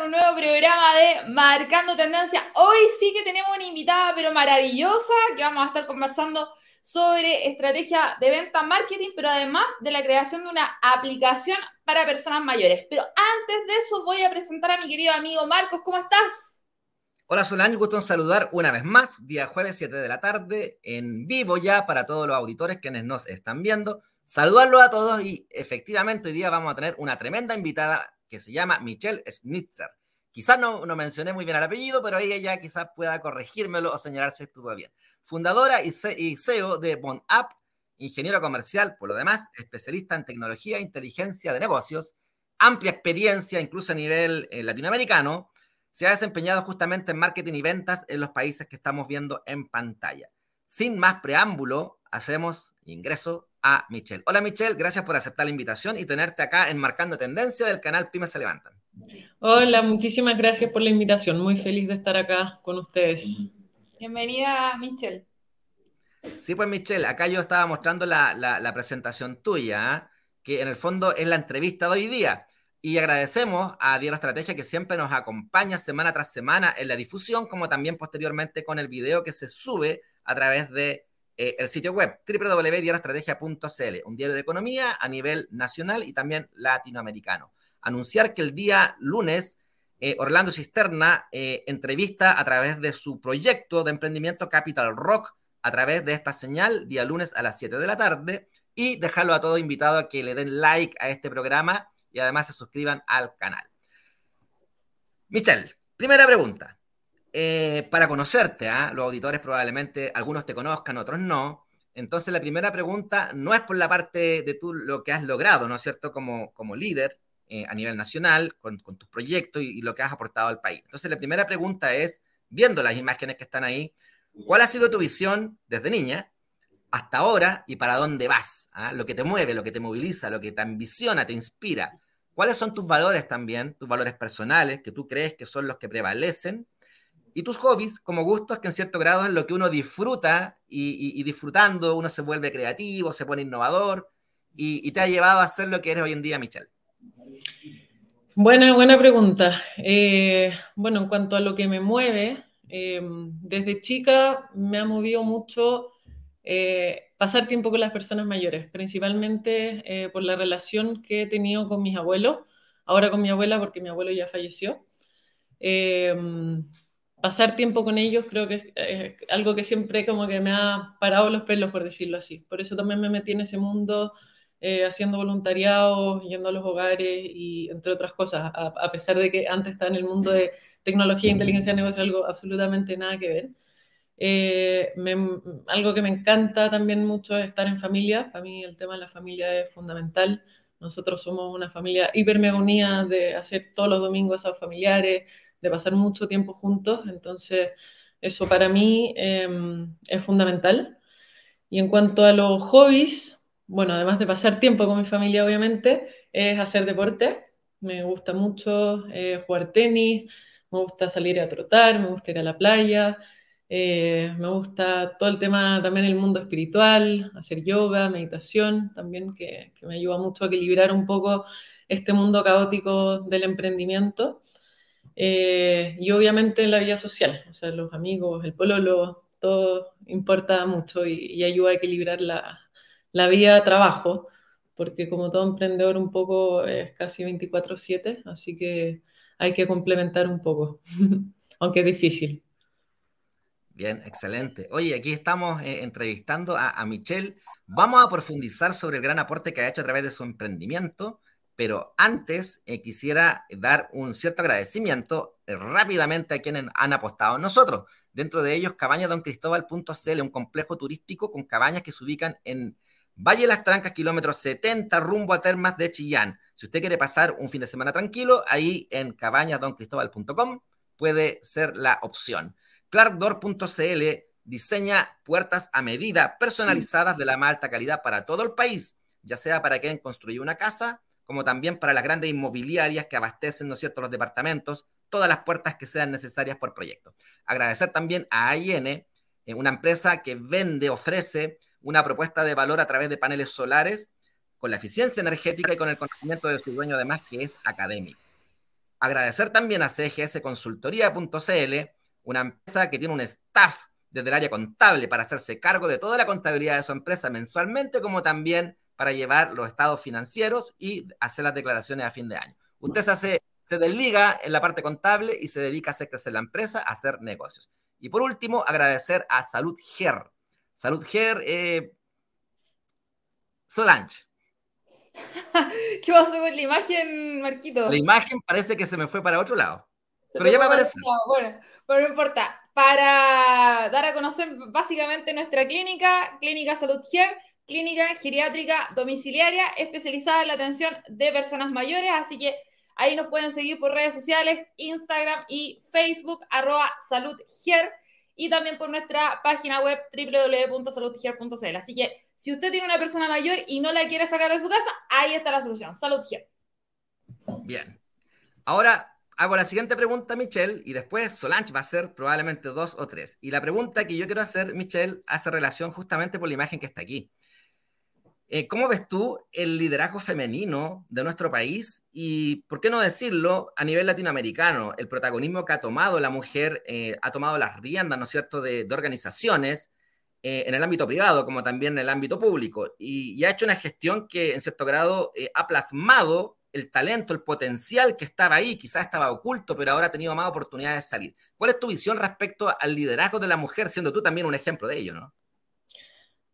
un nuevo programa de Marcando Tendencia. Hoy sí que tenemos una invitada, pero maravillosa, que vamos a estar conversando sobre estrategia de venta, marketing, pero además de la creación de una aplicación para personas mayores. Pero antes de eso voy a presentar a mi querido amigo Marcos. ¿Cómo estás? Hola Solange, gusto en saludar una vez más, día jueves 7 de la tarde, en vivo ya para todos los auditores quienes nos están viendo. Saludarlos a todos y efectivamente hoy día vamos a tener una tremenda invitada que se llama Michelle Schnitzer. Quizás no, no mencioné muy bien el apellido, pero ella ya quizás pueda corregírmelo o señalar si estuvo bien. Fundadora y, CEO de Bond App, ingeniero comercial, por lo demás, especialista en tecnología e inteligencia de negocios, amplia experiencia incluso a nivel eh, latinoamericano, se ha desempeñado justamente en marketing y ventas en los países que estamos viendo en pantalla. Sin más preámbulo, hacemos ingreso a Michelle. Hola Michelle, gracias por aceptar la invitación y tenerte acá en Marcando Tendencia del canal Pymes se levantan. Hola, muchísimas gracias por la invitación. Muy feliz de estar acá con ustedes. Bienvenida Michelle. Sí, pues Michelle, acá yo estaba mostrando la, presentación tuya, ¿ah? que en el fondo es la entrevista de hoy día. Y agradecemos a Diario Estrategia que siempre nos acompaña semana tras semana en la difusión, como también posteriormente con el video que se sube a través de eh, el sitio web www.diarioestrategia.cl, un diario de economía a nivel nacional y también latinoamericano. Anunciar que el día lunes eh, Orlando Cisterna eh, entrevista a través de su proyecto de emprendimiento Capital Rock a través de esta señal, día lunes a las 7 de la tarde, y dejarlo a todos invitado a que le den like a este programa y además se suscriban al canal. Michelle, primera pregunta. Eh, para conocerte, ¿ah? los auditores probablemente algunos te conozcan, otros no. Entonces la primera pregunta no es por la parte de tú lo que has logrado, ¿no es cierto? Como, como líder eh, a nivel nacional, con, tus proyectos y, lo que has aportado al país. Entonces la primera pregunta es, viendo las imágenes que están ahí, ¿cuál ha sido tu visión desde niña hasta ahora y para dónde vas? ¿ah? Lo que te mueve, lo que te moviliza, lo que te ambiciona, te inspira. ¿Cuáles son tus valores también, tus valores personales, que tú crees que son los que prevalecen? Y tus hobbies, como gustos, que en cierto grado es lo que uno disfruta y, disfrutando uno se vuelve creativo, se pone innovador y, te ha llevado a ser lo que eres hoy en día, Michelle. Buena, buena pregunta. Eh, bueno, en cuanto a lo que me mueve, eh, desde chica me ha movido mucho eh, pasar tiempo con las personas mayores, principalmente por la relación que he tenido con mis abuelos, ahora con mi abuela porque mi abuelo ya falleció. Eh, pasar tiempo con ellos creo que es, algo que siempre como que me ha parado los pelos, por decirlo así. Por eso también me metí en ese mundo haciendo voluntariado, yendo a los hogares y entre otras cosas, a, pesar de que antes estaba en el mundo de tecnología inteligencia de negocio, algo absolutamente nada que ver. Eh, algo que me encanta también mucho es estar en familia. Para mí el tema de la familia es fundamental. Nosotros somos una familia hiper unida de hacer todos los domingos asados familiares, de pasar mucho tiempo juntos. Entonces, eso para mí em, es fundamental. Y en cuanto a los hobbies, bueno, además de pasar tiempo con mi familia, obviamente, es hacer deporte. Me gusta mucho eh, jugar tenis, me gusta salir a trotar, me gusta ir a la playa. Eh, me gusta todo el tema, también el mundo espiritual, hacer yoga, meditación, también que, me ayuda mucho a equilibrar un poco este mundo caótico del emprendimiento. Eh, y obviamente la vida social, o sea, los amigos, el pololo, todo importa mucho y, ayuda a equilibrar la, la vida trabajo, porque como todo emprendedor un poco es casi 24/7, así que hay que complementar un poco, aunque es difícil. Bien, excelente. Oye, aquí estamos eh, entrevistando a, Michelle. Vamos a profundizar sobre el gran aporte que ha hecho a través de su emprendimiento, pero antes eh, quisiera dar un cierto agradecimiento eh, rápidamente a quienes han apostado nosotros. Dentro de ellos, cabañadoncristóbal.cl, un complejo turístico con cabañas que se ubican en Valle las Trancas, kilómetros 70, rumbo a Termas de Chillán. Si usted quiere pasar un fin de semana tranquilo, ahí en cabañadoncristóbal.com puede ser la opción. Clarkdoor.cl diseña puertas a medida personalizadas de la más alta calidad para todo el país, ya sea para quien construye una casa, como también para las grandes inmobiliarias que abastecen, ¿no es cierto?, los departamentos, todas las puertas que sean necesarias por proyecto. Agradecer también a AIN, eh, una empresa que vende, ofrece una propuesta de valor a través de paneles solares con la eficiencia energética y con el conocimiento de su dueño además, que es académico. Agradecer también a CGS Consultoría.cl, una empresa que tiene un staff desde el área contable para hacerse cargo de toda la contabilidad de su empresa mensualmente, como también para llevar los estados financieros y hacer las declaraciones a fin de año. Usted se, hace, se desliga en la parte contable y se dedica a hacer crecer la empresa, a hacer negocios. Y por último, agradecer a Salud Ger. Salud Ger, eh, Solange. ¿Qué pasó con la imagen, Marquito? La imagen parece que se me fue para otro lado. Pero ya me aparece. Bueno, pero no importa. Para dar a conocer básicamente nuestra clínica, Clínica Salud Ger, clínica geriátrica domiciliaria especializada en la atención de personas mayores. Así que ahí nos pueden seguir por redes sociales, Instagram y Facebook, arroba saludger, y también por nuestra página web www.saludger.cl. Así que si usted tiene una persona mayor y no la quiere sacar de su casa, ahí está la solución, Saludger. Bien. Ahora hago la siguiente pregunta, Michelle, y después Solange va a hacer probablemente dos o tres. Y la pregunta que yo quiero hacer, Michelle, hace relación justamente por la imagen que está aquí. Eh, ¿Cómo ves tú el liderazgo femenino de nuestro país y, por qué no decirlo, a nivel latinoamericano, el protagonismo que ha tomado la mujer, eh, ha tomado las riendas, ¿no es cierto?, de, organizaciones eh, en el ámbito privado como también en el ámbito público y, ha hecho una gestión que en cierto grado ha plasmado el talento, el potencial que estaba ahí, quizás estaba oculto, pero ahora ha tenido más oportunidades de salir. ¿Cuál es tu visión respecto al liderazgo de la mujer, siendo tú también un ejemplo de ello, ¿no?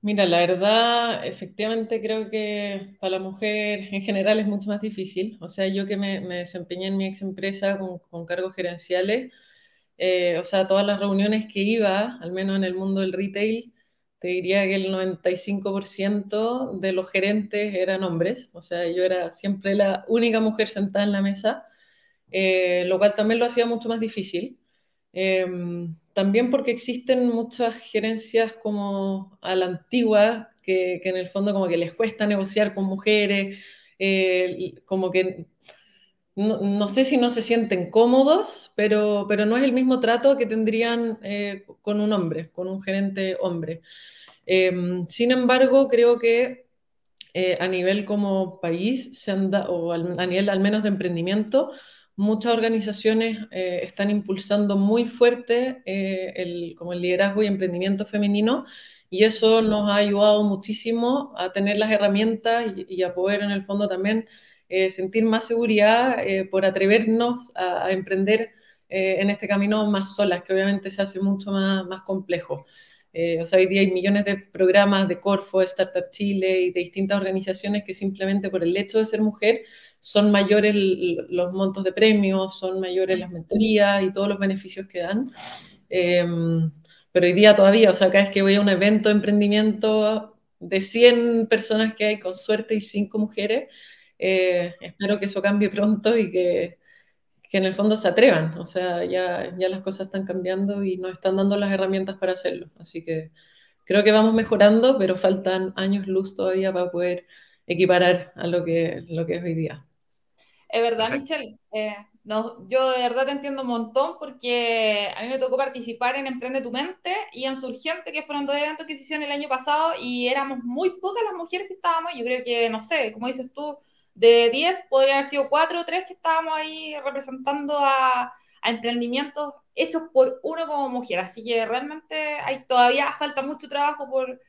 Mira, la verdad, efectivamente creo que para la mujer en general es mucho más difícil. O sea, yo que me, desempeñé en mi ex empresa con, cargos gerenciales, eh, o sea, todas las reuniones que iba, al menos en el mundo del retail, te diría que el 95% de los gerentes eran hombres. O sea, yo era siempre la única mujer sentada en la mesa, eh, lo cual también lo hacía mucho más difícil. Em, también porque existen muchas gerencias como a la antigua, que, en el fondo como que les cuesta negociar con mujeres, eh, como que no, sé si no se sienten cómodos, pero, pero no es el mismo trato que tendrían eh, con un hombre, con un gerente hombre. Em, sin embargo, creo que eh, a nivel como país, se anda, o a nivel al menos de emprendimiento, muchas organizaciones eh, están impulsando muy fuerte eh, el, como el liderazgo y emprendimiento femenino y eso nos ha ayudado muchísimo a tener las herramientas y, a poder en el fondo también eh, sentir más seguridad por atrevernos a, a emprender en este camino más solas, que obviamente se hace mucho más, más complejo. Eh, o sea, hoy día hay millones de programas de Corfo, Startup Chile y de distintas organizaciones que simplemente por el hecho de ser mujer son mayores los montos de premios, son mayores las mentorías y todos los beneficios que dan. Em, pero hoy día todavía, o sea, cada vez que voy a un evento de emprendimiento de 100 personas que hay, con suerte, y 5 mujeres, eh, espero que eso cambie pronto y que que en el fondo se atrevan. O sea, ya, ya las cosas están cambiando y nos están dando las herramientas para hacerlo. Así que creo que vamos mejorando, pero faltan años luz todavía para poder equiparar a lo que, lo que es hoy día. Es verdad, Michelle. Eh, no, yo de verdad te entiendo un montón porque a mí me tocó participar en Emprende tu Mente y en Surgente, que fueron dos eventos que se hicieron el año pasado y éramos muy pocas las mujeres que estábamos. Yo creo que, no sé, como dices tú, de 10 podrían haber sido 4 o 3 que estábamos ahí representando a, emprendimientos hechos por uno como mujer. Así que realmente hay, todavía falta mucho trabajo por,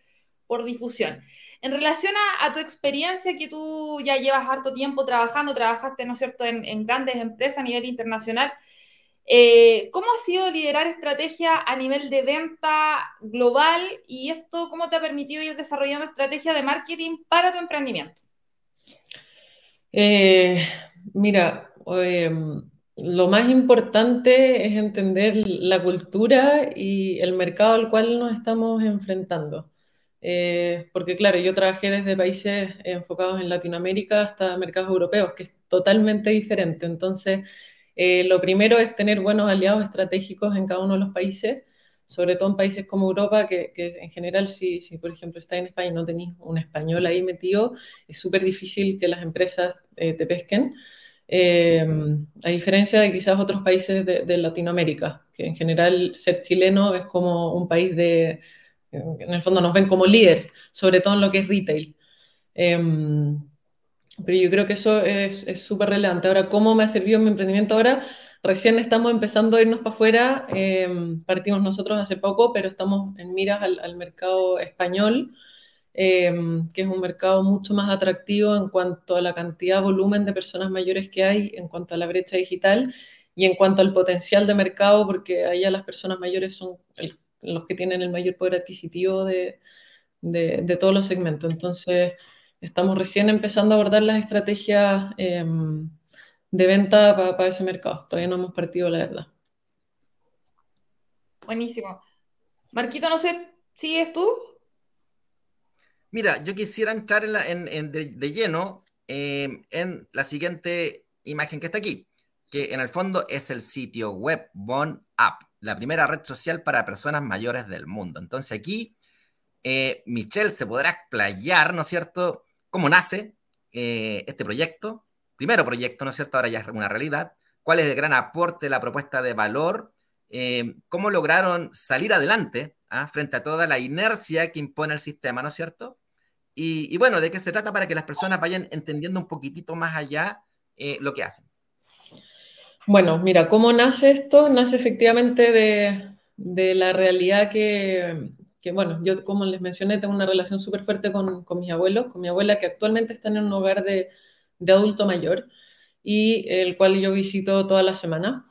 por difusión. En relación a, tu experiencia, que tú ya llevas harto tiempo trabajando, trabajaste, ¿no es cierto?, en, grandes empresas a nivel internacional. Eh, ¿Cómo ha sido liderar estrategia a nivel de venta global y esto cómo te ha permitido ir desarrollando estrategia de marketing para tu emprendimiento? Eh, mira, em, lo más importante es entender la cultura y el mercado al cual nos estamos enfrentando. Eh, porque claro, yo trabajé desde países enfocados en Latinoamérica hasta mercados europeos, que es totalmente diferente. Entonces, eh, lo primero es tener buenos aliados estratégicos en cada uno de los países sobre todo en países como Europa, que, en general, si, por ejemplo está en España y no tenéis un español ahí metido, es súper difícil que las empresas eh, te pesquen. Eh, a diferencia de quizás otros países de, Latinoamérica, que en general ser chileno es como un país de, en el fondo nos ven como líder, sobre todo en lo que es retail. Em, pero yo creo que eso es súper relevante. Ahora, ¿cómo me ha servido mi emprendimiento ahora? Recién estamos empezando a irnos para afuera, em, partimos nosotros hace poco, pero estamos en miras al, mercado español, em, que es un mercado mucho más atractivo en cuanto a la cantidad, volumen de personas mayores que hay, en cuanto a la brecha digital y en cuanto al potencial de mercado, porque allá las personas mayores son los que tienen el mayor poder adquisitivo de, de, todos los segmentos. Entonces, estamos recién empezando a abordar las estrategias em, de venta para ese mercado. Todavía no hemos partido, la verdad. Buenísimo. Marquito, no sé, ¿sigues tú? Mira, yo quisiera entrar en, de, lleno em, en la siguiente imagen que está aquí, que en el fondo es el sitio web Bon App, la primera red social para personas mayores del mundo. Entonces aquí eh, Michelle se podrá explayar, ¿no es cierto?, cómo nace eh, este proyecto. Primero proyecto, ¿no es cierto?, ahora ya es una realidad. ¿Cuál es el gran aporte, la propuesta de valor? Eh, ¿Cómo lograron salir adelante ah, frente a toda la inercia que impone el sistema, ¿no es cierto? Y, bueno, ¿de qué se trata para que las personas vayan entendiendo un poquitito más allá lo que hacen? Bueno, mira, ¿cómo nace esto? Nace efectivamente de la realidad que, que bueno, yo como les mencioné, tengo una relación súper fuerte con, con, mis abuelos, con mi abuela que actualmente está en un hogar de, de, adulto mayor y el cual yo visito toda la semana.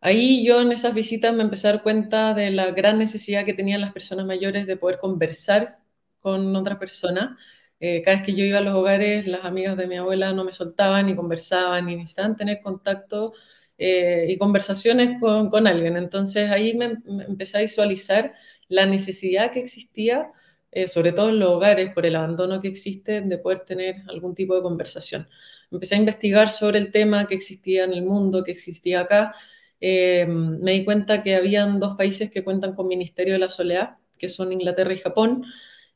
Ahí yo en esas visitas me empecé a dar cuenta de la gran necesidad que tenían las personas mayores de poder conversar con otra persona. Eh, cada vez que yo iba a los hogares, las amigas de mi abuela no me soltaban ni conversaban ni necesitaban tener contacto eh, y conversaciones con, con, alguien. Entonces ahí me, me, empecé a visualizar la necesidad que existía, eh, sobre todo en los hogares, por el abandono que existe, de poder tener algún tipo de conversación. Empecé a investigar sobre el tema que existía en el mundo, que existía acá. Eh, me di cuenta que habían dos países que cuentan con Ministerio de la Soledad, que son Inglaterra y Japón,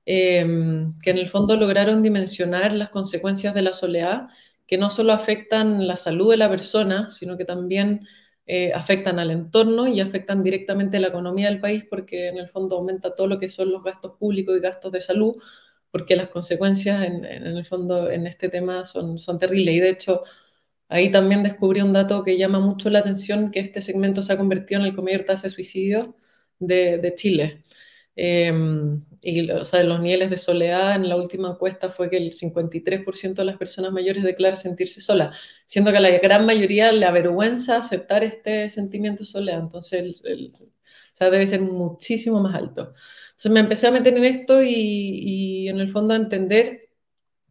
eh, que en el fondo lograron dimensionar las consecuencias de la soledad, que no solo afectan la salud de la persona, sino que también eh, afectan al entorno y afectan directamente la economía del país porque en el fondo aumenta todo lo que son los gastos públicos y gastos de salud, porque las consecuencias en, el fondo en este tema son, terribles. Y de hecho, ahí también descubrí un dato que llama mucho la atención, que este segmento se ha convertido en el mayor tasa de suicidio de, de Chile. Em, y o sea, los niveles de soledad en la última encuesta fue que el 53% de las personas mayores declara sentirse sola, siendo que a la gran mayoría le avergüenza aceptar este sentimiento de soledad, entonces el, o sea, debe ser muchísimo más alto. Entonces me empecé a meter en esto y, y en el fondo a entender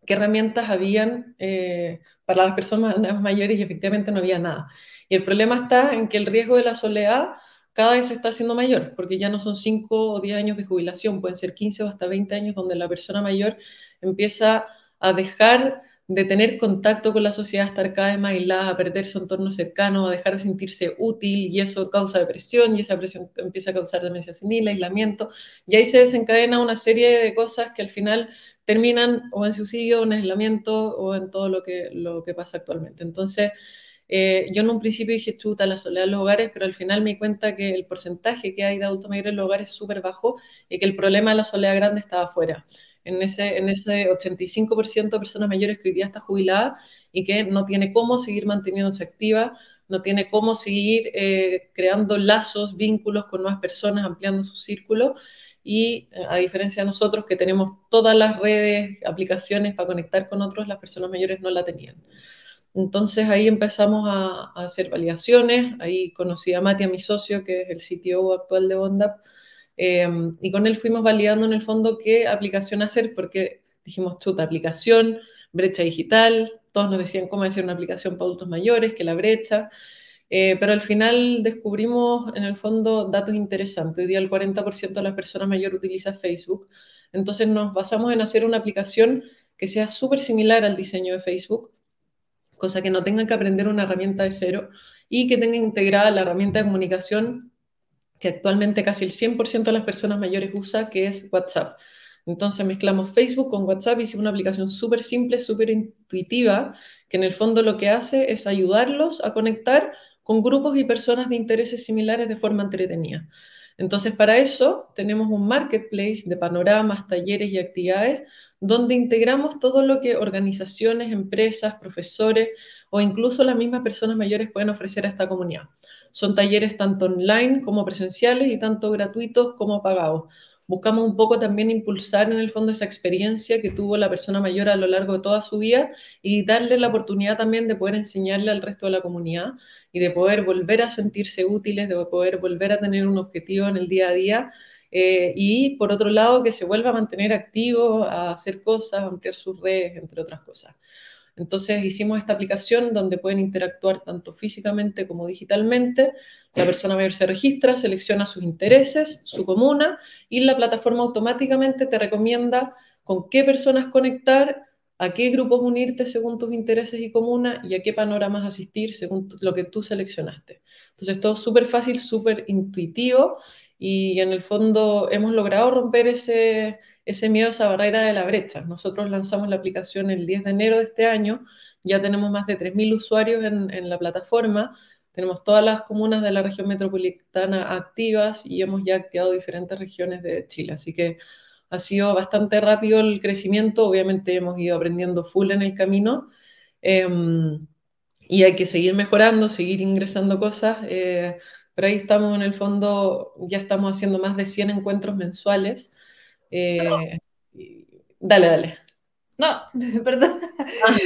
qué herramientas habían eh, para las personas mayores y efectivamente no había nada. Y el problema está en que el riesgo de la soledad cada vez se está haciendo mayor, porque ya no son 5 o 10 años de jubilación, pueden ser 15 o hasta 20 años donde la persona mayor empieza a dejar de tener contacto con la sociedad, estar cada vez más aislada, a perder su entorno cercano, a dejar de sentirse útil y eso causa depresión y esa depresión empieza a causar demencia senil, aislamiento y ahí se desencadena una serie de cosas que al final terminan o en suicidio, o en aislamiento o en todo lo que, lo que pasa actualmente. Entonces, eh, yo en un principio dije, chuta, la soledad en los hogares, pero al final me di cuenta que el porcentaje que hay de adultos mayores en los hogares es súper bajo y que el problema de la soledad grande estaba afuera. En ese, en ese 85% de personas mayores que hoy día está jubilada y que no tiene cómo seguir manteniéndose activa, no tiene cómo seguir eh, creando lazos, vínculos con nuevas personas, ampliando su círculo. Y eh, a diferencia de nosotros que tenemos todas las redes, aplicaciones para conectar con otros, las personas mayores no la tenían. Entonces ahí empezamos a, hacer validaciones, ahí conocí a Mati, a mi socio, que es el CTO actual de Bondap, em, y con él fuimos validando en el fondo qué aplicación hacer, porque dijimos, chuta, aplicación, brecha digital, todos nos decían cómo hacer una aplicación para adultos mayores, que la brecha, eh, pero al final descubrimos en el fondo datos interesantes. Hoy día el 40% de las personas mayores utiliza Facebook, entonces nos basamos en hacer una aplicación que sea súper similar al diseño de Facebook, cosa que no tengan que aprender una herramienta de cero y que tengan integrada la herramienta de comunicación que actualmente casi el 100% de las personas mayores usa, que es WhatsApp. Entonces mezclamos Facebook con WhatsApp y hicimos una aplicación súper simple, súper intuitiva, que en el fondo lo que hace es ayudarlos a conectar con grupos y personas de intereses similares de forma entretenida. Entonces, para eso tenemos un marketplace de panoramas, talleres y actividades donde integramos todo lo que organizaciones, empresas, profesores o incluso las mismas personas mayores pueden ofrecer a esta comunidad. Son talleres tanto online como presenciales y tanto gratuitos como pagados buscamos un poco también impulsar en el fondo esa experiencia que tuvo la persona mayor a lo largo de toda su vida y darle la oportunidad también de poder enseñarle al resto de la comunidad y de poder volver a sentirse útiles, de poder volver a tener un objetivo en el día a día. Eh, y por otro lado, que se vuelva a mantener activo, a hacer cosas, a ampliar sus redes, entre otras cosas. Entonces hicimos esta aplicación donde pueden interactuar tanto físicamente como digitalmente. La persona mayor se registra, selecciona sus intereses, su comuna y la plataforma automáticamente te recomienda con qué personas conectar, a qué grupos unirte según tus intereses y comuna y a qué panoramas asistir según lo que tú seleccionaste. Entonces todo súper fácil, súper intuitivo y en el fondo hemos logrado romper ese, ese miedo, esa barrera de la brecha. Nosotros lanzamos la aplicación el 10 de enero de este año, ya tenemos más de 3.000 usuarios en, la plataforma, tenemos todas las comunas de la región metropolitana activas y hemos ya activado diferentes regiones de Chile. Así que ha sido bastante rápido el crecimiento. Obviamente hemos ido aprendiendo full en el camino. Em, y hay que seguir mejorando, seguir ingresando cosas. Eh, pero ahí estamos en el fondo, ya estamos haciendo más de 100 encuentros mensuales. Eh, dale, dale. No, perdón. Ah.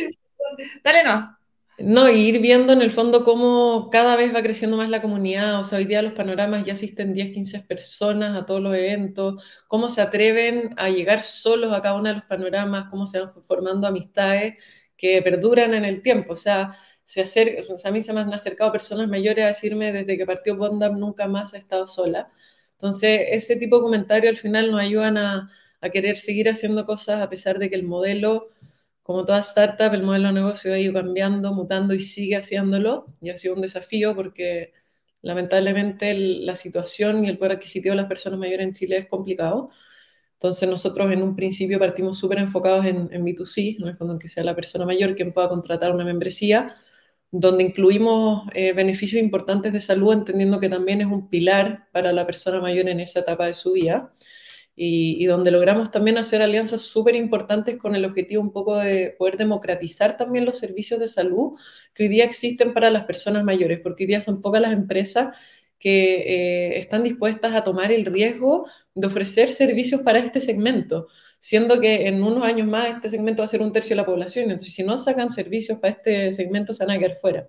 Dale, no. No, y ir viendo en el fondo cómo cada vez va creciendo más la comunidad. O sea, hoy día los panoramas ya asisten 10, 15 personas a todos los eventos, cómo se atreven a llegar solos a cada uno de los panoramas, cómo se van formando amistades que perduran en el tiempo. O sea, se acerca, a mí se me han acercado personas mayores a decirme desde que partió Bondam nunca más ha estado sola. Entonces, ese tipo de comentarios al final nos ayudan a, querer seguir haciendo cosas a pesar de que el modelo, como toda startup, el modelo de negocio ha ido cambiando, mutando y sigue haciéndolo. Y ha sido un desafío porque lamentablemente la situación y el poder adquisitivo de las personas mayores en Chile es complicado. Entonces nosotros en un principio partimos súper enfocados en, en, B2C, en el fondo en que sea la persona mayor quien pueda contratar una membresía donde incluimos eh, beneficios importantes de salud, entendiendo que también es un pilar para la persona mayor en esa etapa de su vida, y, donde logramos también hacer alianzas súper importantes con el objetivo un poco de poder democratizar también los servicios de salud que hoy día existen para las personas mayores, porque hoy día son pocas las empresas que eh, están dispuestas a tomar el riesgo de ofrecer servicios para este segmento siendo que en unos años más este segmento va a ser un tercio de la población, entonces si no sacan servicios para este segmento se van a quedar fuera.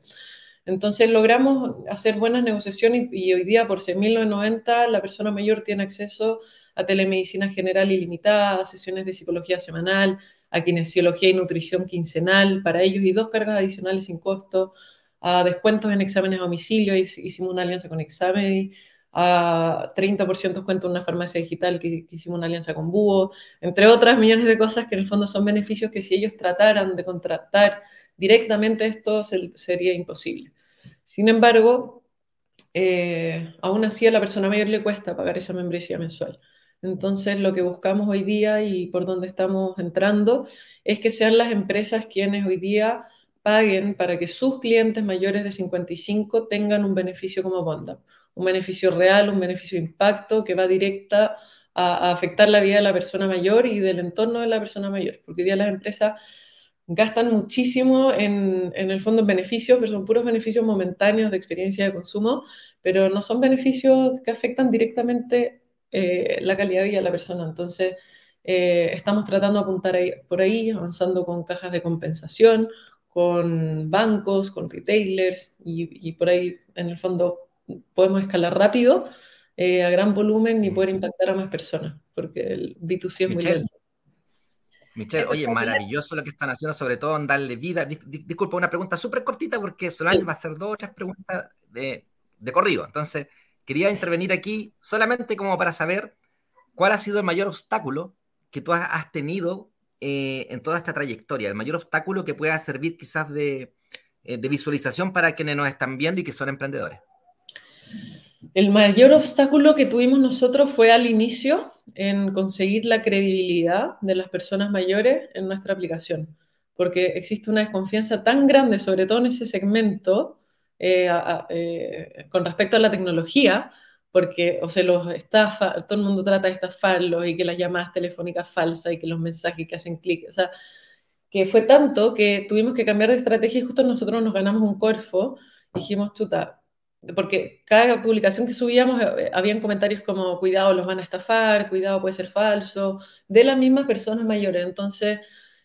Entonces logramos hacer buenas negociaciones y, hoy día por 6.990 la persona mayor tiene acceso a telemedicina general ilimitada, a sesiones de psicología semanal, a kinesiología y nutrición quincenal para ellos y dos cargas adicionales sin costo, a descuentos en exámenes a domicilio, hicimos una alianza con Examedi, a 30% descuento en una farmacia digital que, hicimos una alianza con Búho, entre otras millones de cosas que en el fondo son beneficios que si ellos trataran de contratar directamente esto sería imposible. Sin embargo, eh, aún así a la persona mayor le cuesta pagar esa membresía mensual. Entonces, lo que buscamos hoy día y por donde estamos entrando es que sean las empresas quienes hoy día paguen para que sus clientes mayores de 55 tengan un beneficio como Bondam un beneficio real, un beneficio de impacto que va directa a, afectar la vida de la persona mayor y del entorno de la persona mayor, porque hoy día las empresas gastan muchísimo en, en, el fondo en beneficios, pero son puros beneficios momentáneos de experiencia de consumo, pero no son beneficios que afectan directamente eh, la calidad de vida de la persona. Entonces, eh, estamos tratando de apuntar por ahí, avanzando con cajas de compensación, con bancos, con retailers y por ahí, en el fondo, podemos escalar rápido, eh, a gran volumen y poder impactar a más personas, porque el B2C es muy lento. Michelle, oye, maravilloso lo que están haciendo, sobre todo en darle vida. disculpa, una pregunta súper cortita porque solamente va a ser dos o tres preguntas de, de corrido. Entonces, quería intervenir aquí solamente como para saber cuál ha sido el mayor obstáculo que tú has tenido eh, en toda esta trayectoria, el mayor obstáculo que pueda servir quizás de, eh, de visualización para quienes nos están viendo y que son emprendedores. El mayor obstáculo que tuvimos nosotros fue al inicio en conseguir la credibilidad de las personas mayores en nuestra aplicación, porque existe una desconfianza tan grande, sobre todo en ese segmento, eh, eh, con respecto a la tecnología, porque o se los estafa, todo el mundo trata de estafarlos y que las llamadas telefónicas falsas y que los mensajes que hacen clic, o sea, que fue tanto que tuvimos que cambiar de estrategia y justo nosotros nos ganamos un corfo, dijimos, chuta, porque cada publicación que subíamos eh, habían comentarios como cuidado los van a estafar, cuidado puede ser falso, de las mismas personas mayores. Entonces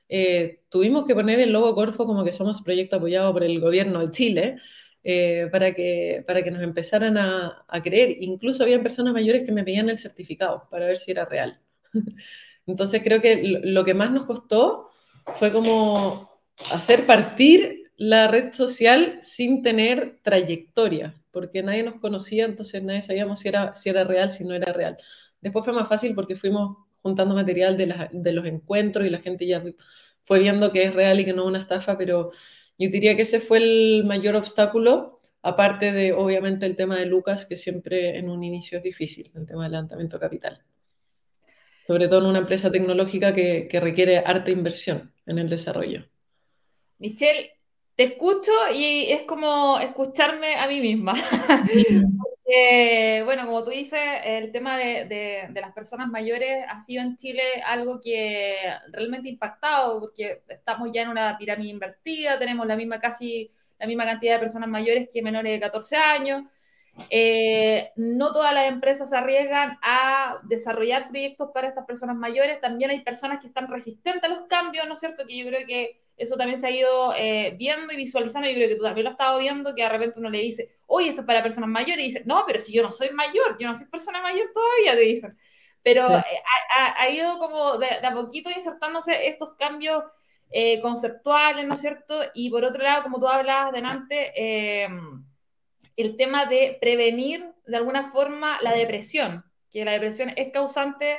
eh, tuvimos que poner el logo Corfo como que somos proyecto apoyado por el gobierno de Chile eh, para, que, para que nos empezaran a, a, creer. Incluso habían personas mayores que me pedían el certificado para ver si era real. Entonces creo que lo que más nos costó fue como hacer partir la red social sin tener trayectoria, porque nadie nos conocía, entonces nadie sabíamos si era, si era real, si no era real. Después fue más fácil porque fuimos juntando material de, de los encuentros y la gente ya fue viendo que es real y que no es una estafa, pero yo diría que ese fue el mayor obstáculo, aparte de obviamente el tema de Lucas, que siempre en un inicio es difícil, el tema del levantamiento capital. Sobre todo en una empresa tecnológica que, que requiere harta inversión en el desarrollo. Michelle, te escucho y es como escucharme a mí misma. bueno, como tú dices, el tema de, de, las personas mayores ha sido en Chile algo que realmente ha impactado, porque estamos ya en una pirámide invertida, tenemos la misma casi la misma cantidad de personas mayores que menores de 14 años. Eh, no todas las empresas se arriesgan a desarrollar proyectos para estas personas mayores. También hay personas que están resistentes a los cambios, ¿no es cierto? Que yo creo que eso también se ha ido eh, viendo y visualizando. Yo creo que tú también lo has estado viendo, que de repente uno le dice, oye, esto es para personas mayores, y dice, no, pero si yo no soy mayor, yo no soy persona mayor todavía, te dicen. Pero eh, ha, ido como de, a poquito insertándose estos cambios eh, conceptuales, ¿no es cierto? Y por otro lado, como tú hablabas delante, el tema de prevenir de alguna forma la depresión, que la depresión es causante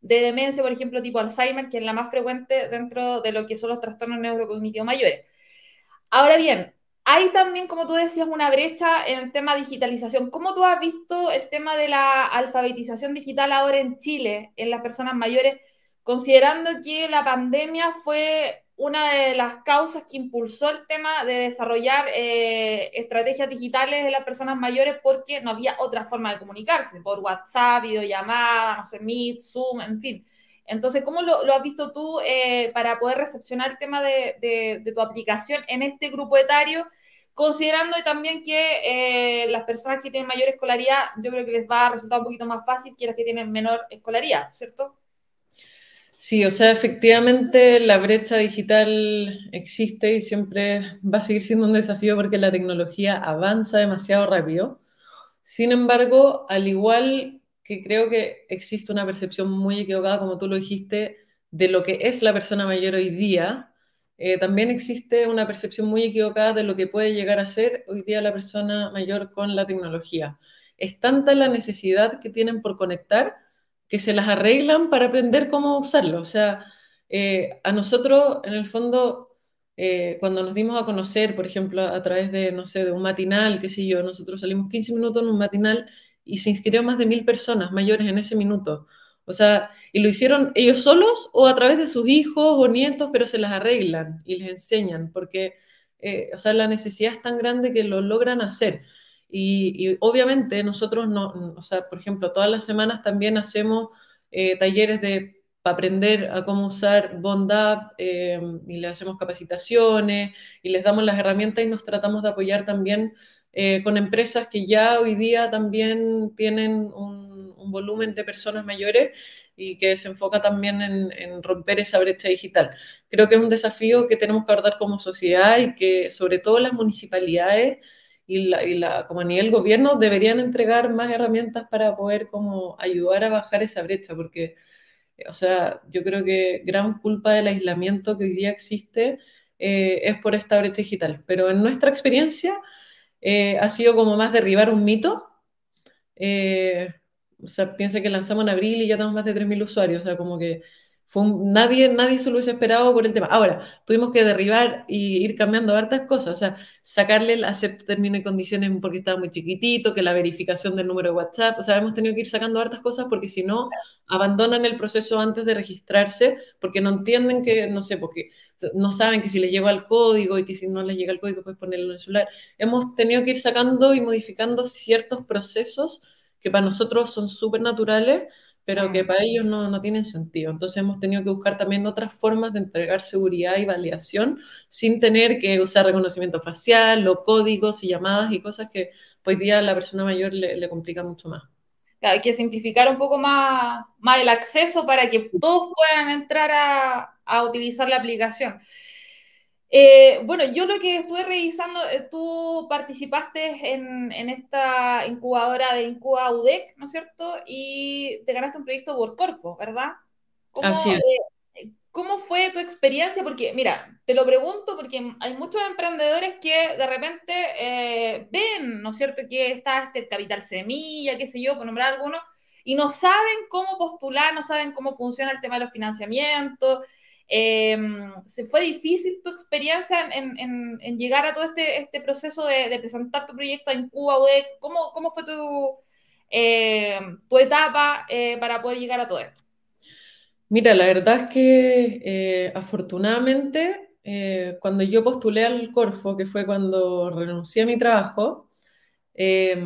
de demencia, por ejemplo, tipo Alzheimer, que es la más frecuente dentro de lo que son los trastornos neurocognitivos mayores. Ahora bien, hay también, como tú decías, una brecha en el tema digitalización. ¿Cómo tú has visto el tema de la alfabetización digital ahora en Chile, en las personas mayores, considerando que la pandemia fue una de las causas que impulsó el tema de desarrollar eh, estrategias digitales de las personas mayores porque no había otra forma de comunicarse, por WhatsApp, videollamada, no sé, Meet, Zoom, en fin. Entonces, ¿cómo lo, has visto tú eh, para poder recepcionar el tema de, tu aplicación en este grupo etario? Considerando también que eh, las personas que tienen mayor escolaridad, yo creo que les va a resultar un poquito más fácil que las que tienen menor escolaridad, ¿cierto? Sí, o sea, efectivamente la brecha digital existe y siempre va a seguir siendo un desafío porque la tecnología avanza demasiado rápido. Sin embargo, al igual que creo que existe una percepción muy equivocada, como tú lo dijiste, de lo que es la persona mayor hoy día, eh, también existe una percepción muy equivocada de lo que puede llegar a ser hoy día la persona mayor con la tecnología. Es tanta la necesidad que tienen por conectar que se las arreglan para aprender cómo usarlo. O sea, eh, a nosotros, en el fondo, eh, cuando nos dimos a conocer, por ejemplo, a, través de, no sé, de un matinal, qué sé yo, nosotros salimos 15 minutos en un matinal y se inscribieron más de mil personas mayores en ese minuto. O sea, y lo hicieron ellos solos o a través de sus hijos o nietos, pero se las arreglan y les enseñan, porque, eh, o sea, la necesidad es tan grande que lo logran hacer. Y, obviamente nosotros, no, o sea, por ejemplo, todas las semanas también hacemos eh, talleres de, para aprender a cómo usar Bondap eh, y le hacemos capacitaciones y les damos las herramientas y nos tratamos de apoyar también eh, con empresas que ya hoy día también tienen un, volumen de personas mayores y que se enfoca también en, en, romper esa brecha digital. Creo que es un desafío que tenemos que abordar como sociedad y que sobre todo las municipalidades y, la, y la, como a nivel gobierno deberían entregar más herramientas para poder como ayudar a bajar esa brecha, porque, o sea, yo creo que gran culpa del aislamiento que hoy día existe eh, es por esta brecha digital, pero en nuestra experiencia eh, ha sido como más derribar un mito. Eh, o sea, piensa que lanzamos en abril y ya tenemos más de 3.000 usuarios, o sea, como que nadie, nadie se lo hubiese esperado por el tema. Ahora, tuvimos que derribar y ir cambiando hartas cosas, o sea, sacarle el acepto término y condiciones porque estaba muy chiquitito, que la verificación del número de WhatsApp, o sea, hemos tenido que ir sacando hartas cosas porque si no, abandonan el proceso antes de registrarse porque no entienden que, no sé, porque no saben que si les llega el código y que si no les llega el código puedes ponerlo en el celular. Hemos tenido que ir sacando y modificando ciertos procesos que para nosotros son súper naturales, pero que Mm. para ellos no, no tienen sentido. Entonces hemos tenido que buscar también otras formas de entregar seguridad y validación sin tener que usar reconocimiento facial o códigos y llamadas y cosas que hoy día a la persona mayor le, le complica mucho más. Claro, hay que simplificar un poco más, más el acceso para que todos puedan entrar a, a utilizar la aplicación. Eh, bueno, yo lo que estuve revisando, eh, tú participaste en, en, esta incubadora de Incuba UDEC, ¿no es cierto? Y te ganaste un proyecto por Corfo, ¿verdad? ¿Cómo, Así es. Eh, ¿Cómo fue tu experiencia? Porque, mira, te lo pregunto porque hay muchos emprendedores que de repente eh, ven, ¿no es cierto?, que está este capital semilla, qué sé yo, por nombrar algunos, y no saben cómo postular, no saben cómo funciona el tema de los financiamientos. Eh, ¿Se fue difícil tu experiencia en, en, en, llegar a todo este, este proceso de, de, presentar tu proyecto en Cuba o de cómo, cómo fue tu, eh, tu etapa eh, para poder llegar a todo esto? Mira, la verdad es que eh, afortunadamente eh, cuando yo postulé al Corfo, que fue cuando renuncié a mi trabajo, eh,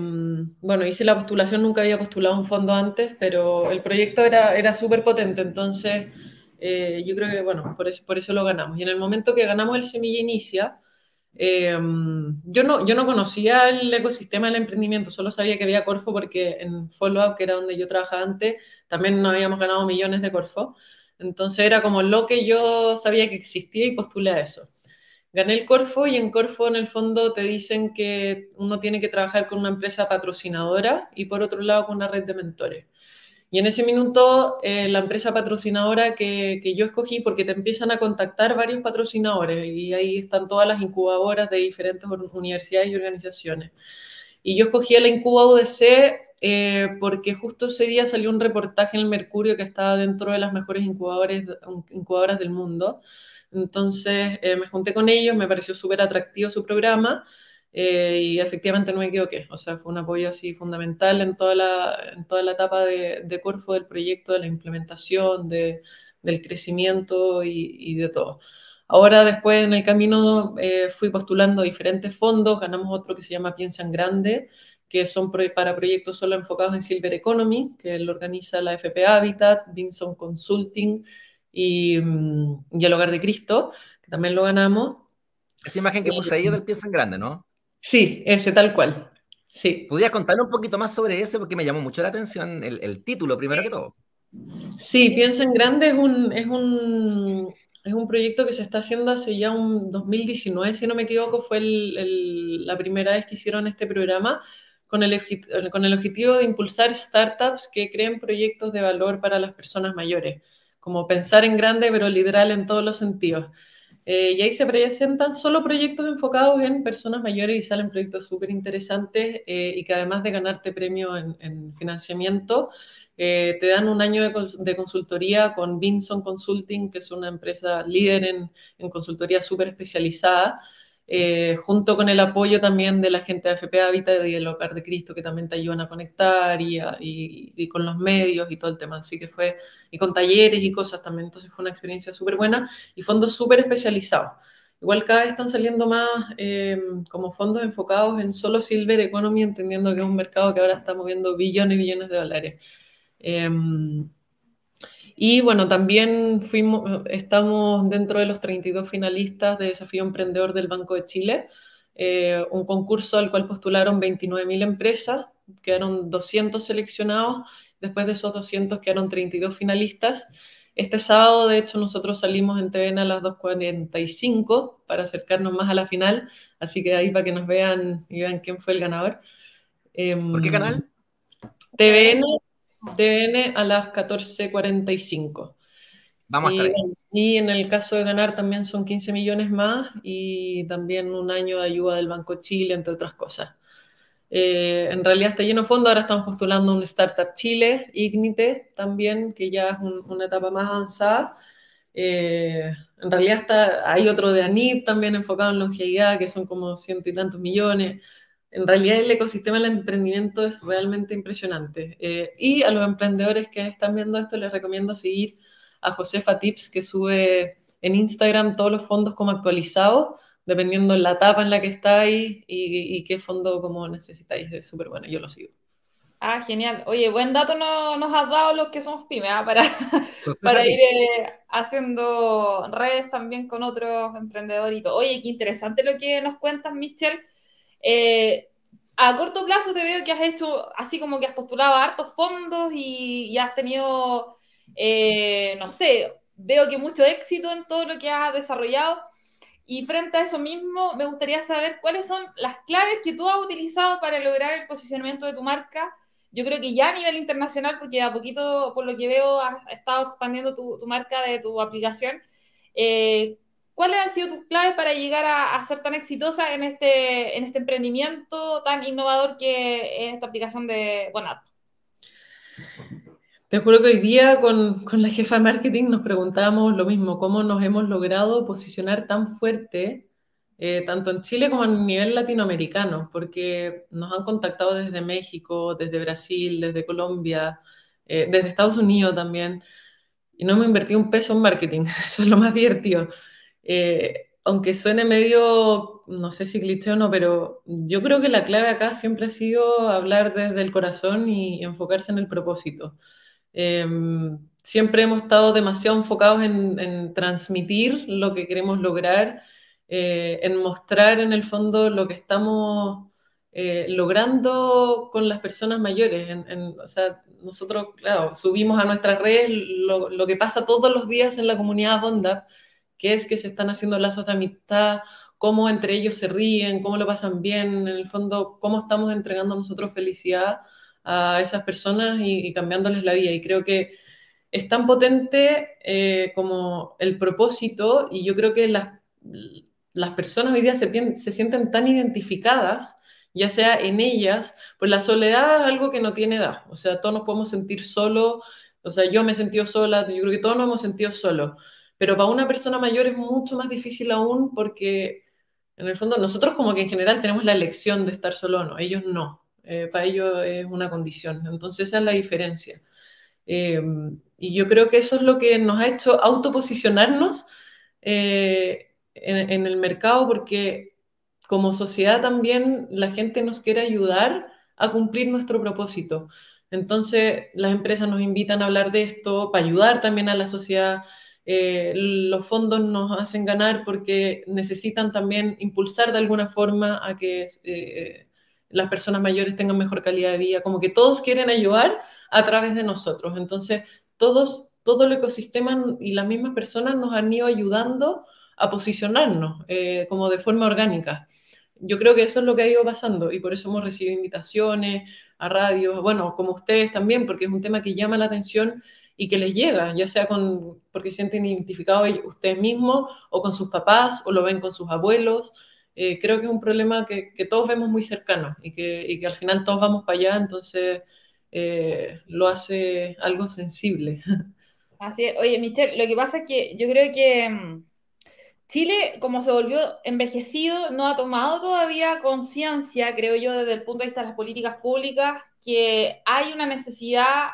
bueno, hice la postulación, nunca había postulado un fondo antes, pero el proyecto era, era súper potente, entonces eh, yo creo que, bueno, por eso, por eso lo ganamos. Y en el momento que ganamos el Semilla Inicia, eh, yo, no, yo no conocía el ecosistema del emprendimiento, solo sabía que había Corfo porque en Follow Up, que era donde yo trabajaba antes, también nos habíamos ganado millones de Corfo. Entonces era como lo que yo sabía que existía y postulé a eso. Gané el Corfo y en Corfo en el fondo te dicen que uno tiene que trabajar con una empresa patrocinadora y por otro lado con una red de mentores. Y en ese minuto, eh, la empresa patrocinadora que, que, yo escogí, porque te empiezan a contactar varios patrocinadores y ahí están todas las incubadoras de diferentes universidades y organizaciones. Y yo escogí la Incuba UDC eh, porque justo ese día salió un reportaje en el Mercurio que estaba dentro de las mejores incubadoras del mundo. Entonces eh, me junté con ellos, me pareció súper atractivo su programa eh, y efectivamente no me equivoqué, o sea, fue un apoyo así fundamental en toda la, en toda la etapa de, de Corfo del proyecto, de la implementación, de, del crecimiento y, y, de todo. Ahora después en el camino eh, fui postulando diferentes fondos, ganamos otro que se llama Piensa en Grande, que son para proyectos solo enfocados en Silver Economy, que lo organiza la FP Habitat, Vinson Consulting y, y El Hogar de Cristo, que también lo ganamos. Esa imagen que puse ahí es del Piensa en Grande, ¿no? Sí, ese tal cual. Sí. ¿Podrías contarle un poquito más sobre ese? Porque me llamó mucho la atención el, el título, primero que todo. Sí, Piensa en Grande es un, es, un, es un proyecto que se está haciendo hace ya un 2019, si no me equivoco, fue el, el, la primera vez que hicieron este programa con el, con el objetivo de impulsar startups que creen proyectos de valor para las personas mayores, como pensar en grande pero literal en todos los sentidos. Eh, y ahí se presentan solo proyectos enfocados en personas mayores y salen proyectos súper interesantes eh, y que además de ganarte premio en, en financiamiento, eh, te dan un año de, de, consultoría con Vinson Consulting, que es una empresa líder en, en consultoría súper especializada. Eh, junto con el apoyo también de la gente de FP Habitat y el Hogar de Cristo, que también te ayudan a conectar y, a, y, y, con los medios y todo el tema. Así que fue, y con talleres y cosas también. Entonces fue una experiencia súper buena y fondos súper especializados. Igual cada vez están saliendo más eh, como fondos enfocados en solo Silver Economy, entendiendo que es un mercado que ahora está moviendo billones y billones de dólares. Eh, y bueno, también fuimos, estamos dentro de los 32 finalistas de Desafío Emprendedor del Banco de Chile, eh, un concurso al cual postularon 29.000 empresas, quedaron 200 seleccionados, después de esos 200 quedaron 32 finalistas. Este sábado, de hecho, nosotros salimos en TVN a las 2.45 para acercarnos más a la final, así que ahí para que nos vean y vean quién fue el ganador. Eh, ¿Por qué canal? TVN TVN a las 14.45. Vamos y, a estar y en el caso de ganar también son 15 millones más y también un año de ayuda del Banco Chile, entre otras cosas. Eh, en realidad está lleno de fondo, ahora estamos postulando un Startup Chile, Ignite también, que ya es un, una etapa más avanzada. Eh, en realidad está, hay otro de ANIT también enfocado en longevidad, que son como ciento y tantos millones en realidad el ecosistema del emprendimiento es realmente impresionante. Eh, y a los emprendedores que están viendo esto les recomiendo seguir a Josefa Tips, que sube en Instagram todos los fondos como actualizados, dependiendo la etapa en la que estáis y, y qué fondo como necesitáis. Es súper bueno, yo lo sigo. Ah, genial. Oye, buen dato no, nos has dado los que somos pymes, ¿ah? para, para ir eh, haciendo redes también con otros emprendedores y todo. Oye, qué interesante lo que nos cuentas, Michelle. Eh, a corto plazo te veo que has hecho, así como que has postulado a hartos fondos y, has tenido, eh, no sé, veo que mucho éxito en todo lo que has desarrollado. Y frente a eso mismo, me gustaría saber cuáles son las claves que tú has utilizado para lograr el posicionamiento de tu marca yo creo que ya a nivel internacional, porque a poquito, por lo que veo, has estado expandiendo tu, marca de tu aplicación. Eh, ¿Cuáles han sido tus claves para llegar a, ser tan exitosa en este, en este emprendimiento tan innovador que es esta aplicación de Bonat? Te juro que hoy día con, con, la jefa de marketing nos preguntábamos lo mismo, cómo nos hemos logrado posicionar tan fuerte eh, tanto en Chile como a nivel latinoamericano, porque nos han contactado desde México, desde Brasil, desde Colombia, eh, desde Estados Unidos también, y no hemos invertido un peso en marketing, eso es lo más divertido. Eh, aunque suene medio, no sé si cliché o no, pero yo creo que la clave acá siempre ha sido hablar desde el corazón y enfocarse en el propósito. Em, siempre hemos estado demasiado enfocados en, en transmitir lo que queremos lograr eh, en mostrar en el fondo lo que estamos eh, logrando con las personas mayores. o sea, nosotros, claro, subimos a nuestras redes lo, lo, que pasa todos los días en la comunidad Bonda, que es que se están haciendo lazos de amistad, cómo entre ellos se ríen, cómo lo pasan bien, en el fondo, cómo estamos entregando nosotros felicidad a esas personas y, cambiándoles la vida. Y creo que es tan potente eh, como el propósito y yo creo que las las personas hoy día se, se sienten tan identificadas, ya sea en ellas, pues la soledad es algo que no tiene edad, o sea, todos nos podemos sentir solos, o sea, yo me he sentido sola, yo creo que todos nos hemos sentido solos, pero para una persona mayor es mucho más difícil aún porque en el fondo nosotros como que en general tenemos la elección de estar solo o no, ellos no, eh, para ellos es una condición, entonces esa es la diferencia. Eh, y yo creo que eso es lo que nos ha hecho autoposicionarnos eh, en, el mercado porque como sociedad también la gente nos quiere ayudar a cumplir nuestro propósito. Entonces las empresas nos invitan a hablar de esto para ayudar también a la sociedad. Eh, los fondos nos hacen ganar porque necesitan también impulsar de alguna forma a que eh, las personas mayores tengan mejor calidad de vida, como que todos quieren ayudar a través de nosotros. Entonces, todos, todo el ecosistema y las mismas personas nos han ido ayudando a posicionarnos eh, como de forma orgánica. Yo creo que eso es lo que ha ido pasando y por eso hemos recibido invitaciones a radios, bueno, como ustedes también, porque es un tema que llama la atención y que les llega, ya sea con, porque se sienten identificados ustedes mismos o con sus papás o lo ven con sus abuelos. Eh, creo que es un problema que, que, todos vemos muy cercano y que, y que al final todos vamos para allá, entonces eh, lo hace algo sensible. Así es. Oye, Michelle, lo que pasa es que yo creo que mm, Chile, como se volvió envejecido, no ha tomado todavía conciencia, creo yo, desde el punto de vista de las políticas públicas, que hay una necesidad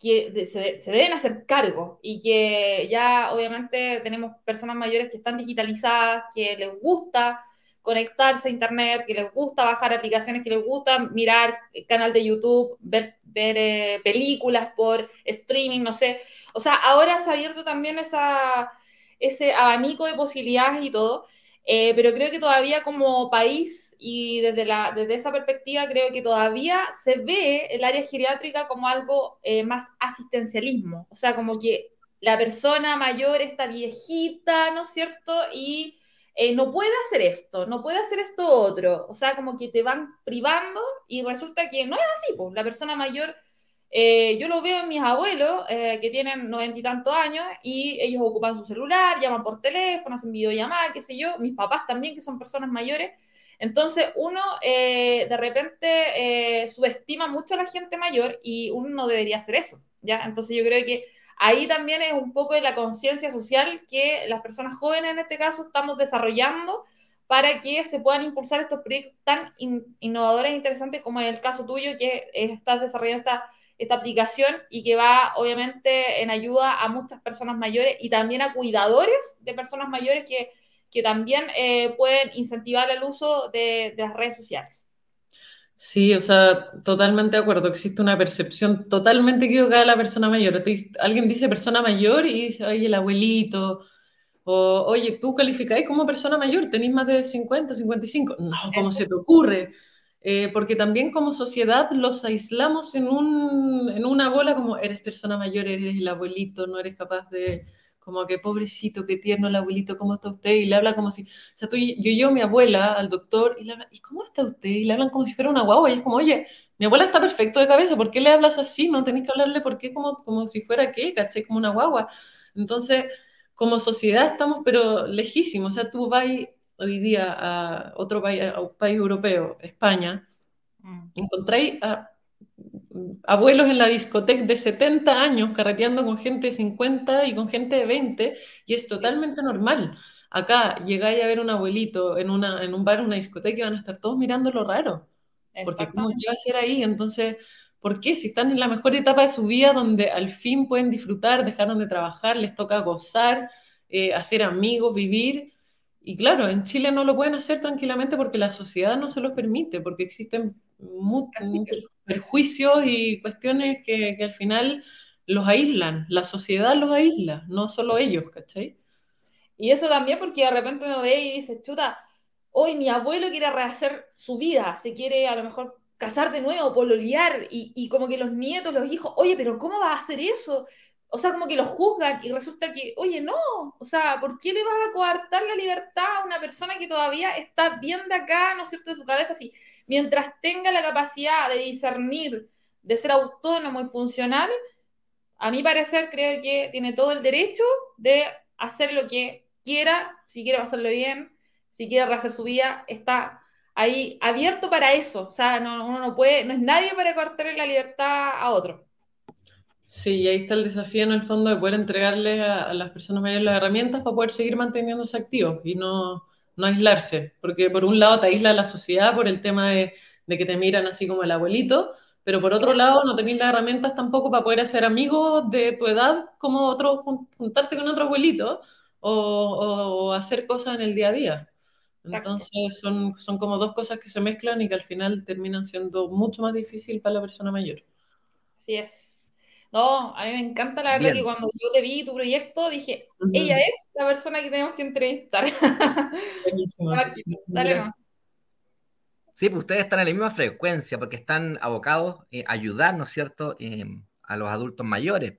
que se, deben hacer cargo y que ya obviamente tenemos personas mayores que están digitalizadas, que les gusta conectarse a internet, que les gusta bajar aplicaciones, que les gusta mirar canal de YouTube, ver, ver eh, películas por streaming, no sé. O sea, ahora se ha abierto también esa ese abanico de posibilidades y todo. Eh, pero creo que todavía como país y desde, la, desde esa perspectiva creo que todavía se ve el área geriátrica como algo eh, más asistencialismo, o sea, como que la persona mayor está viejita, ¿no es cierto? Y eh, no puede hacer esto, no puede hacer esto otro, o sea, como que te van privando y resulta que no es así, pues la persona mayor eh, yo lo veo en mis abuelos, eh, que tienen noventa y tantos años, y ellos ocupan su celular, llaman por teléfono, hacen videollamada, qué sé yo, mis papás también, que son personas mayores. Entonces, uno eh, de repente subestima mucho a la gente mayor y uno no debería hacer eso, ¿ya? Entonces, yo creo que ahí también es un poco de la conciencia social que las personas jóvenes en este caso estamos desarrollando para que se puedan impulsar estos proyectos tan innovadores e interesantes como es el caso tuyo, que estás desarrollando esta esta aplicación y que va obviamente en ayuda a muchas personas mayores y también a cuidadores de personas mayores que, que también eh, pueden incentivar el uso de, las redes sociales. Sí, o sea, totalmente de acuerdo. Existe una percepción totalmente equivocada de la persona mayor. alguien dice persona mayor y dice, oye, el abuelito, o oye, tú calificáis como persona mayor, tenéis más de 50, 55. No, ¿cómo se te ocurre? Eh, porque también como sociedad los aislamos en, un, en una bola como eres persona mayor, eres el abuelito, no eres capaz de, como que pobrecito, qué tierno el abuelito, ¿cómo está usted? Y le habla como si, o sea, tú, yo llevo a mi abuela al doctor y le habla, ¿y cómo está usted? Y le hablan como si fuera una guagua y es como, oye, mi abuela está perfecto de cabeza, ¿por qué le hablas así? No tenéis que hablarle, ¿por qué? Como, como si fuera qué, caché, como una guagua. Entonces, como sociedad estamos, pero lejísimos, o sea, tú vas hoy día a otro país, a un país europeo, España, mm. encontráis a abuelos en la discoteca de 70 años carreteando con gente de 50 y con gente de 20 y es totalmente normal. Acá llegáis a ver un abuelito en, una, en un bar, en una discoteca y van a estar todos mirando lo raro. Porque ¿cómo va a ser ahí? Entonces, ¿por qué? Si están en la mejor etapa de su vida donde al fin pueden disfrutar, dejaron de trabajar, les toca gozar, eh, hacer amigos, vivir. Y claro, en Chile no lo pueden hacer tranquilamente porque la sociedad no se los permite, porque existen muchos perjuicios y cuestiones que, al final los aíslan, la sociedad los aísla, no solo ellos, ¿cachai? Y eso también porque de repente uno ve y dice, chuta, hoy mi abuelo quiere rehacer su vida, se quiere a lo mejor casar de nuevo, pololear, y, y como que los nietos, los hijos, oye, pero ¿cómo va a hacer eso? O sea, como que los juzgan y resulta que, oye, no, o sea, ¿por qué le vas a coartar la libertad a una persona que todavía está bien de acá, ¿no es cierto?, de su cabeza, así, mientras tenga la capacidad de discernir, de ser autónomo y funcional, a mi parecer creo que tiene todo el derecho de hacer lo que quiera, si quiere hacerlo bien, si quiere rehacer su vida, está ahí abierto para eso. O sea, no, uno no puede, no es nadie para cortarle la libertad a otro. Sí, y ahí está el desafío en el fondo de poder entregarle a, a las personas mayores las herramientas para poder seguir manteniéndose activos y no, no aislarse, porque por un lado te aísla la sociedad por el tema de, que te miran así como el abuelito, pero por otro lado no tenés las herramientas tampoco para poder hacer amigos de tu edad como otro, juntarte con otro abuelito o, hacer cosas en el día a día. Entonces son, son como dos cosas que se mezclan y que al final terminan siendo mucho más difícil para la persona mayor. Así es. No, a mí me encanta la verdad que cuando yo te vi tu proyecto dije, ella es la persona que tenemos que entrevistar. Buenísimo. Dale Sí, pues ustedes están en la misma frecuencia porque están abocados eh, a ayudar, ¿no es cierto?, em, a los adultos mayores.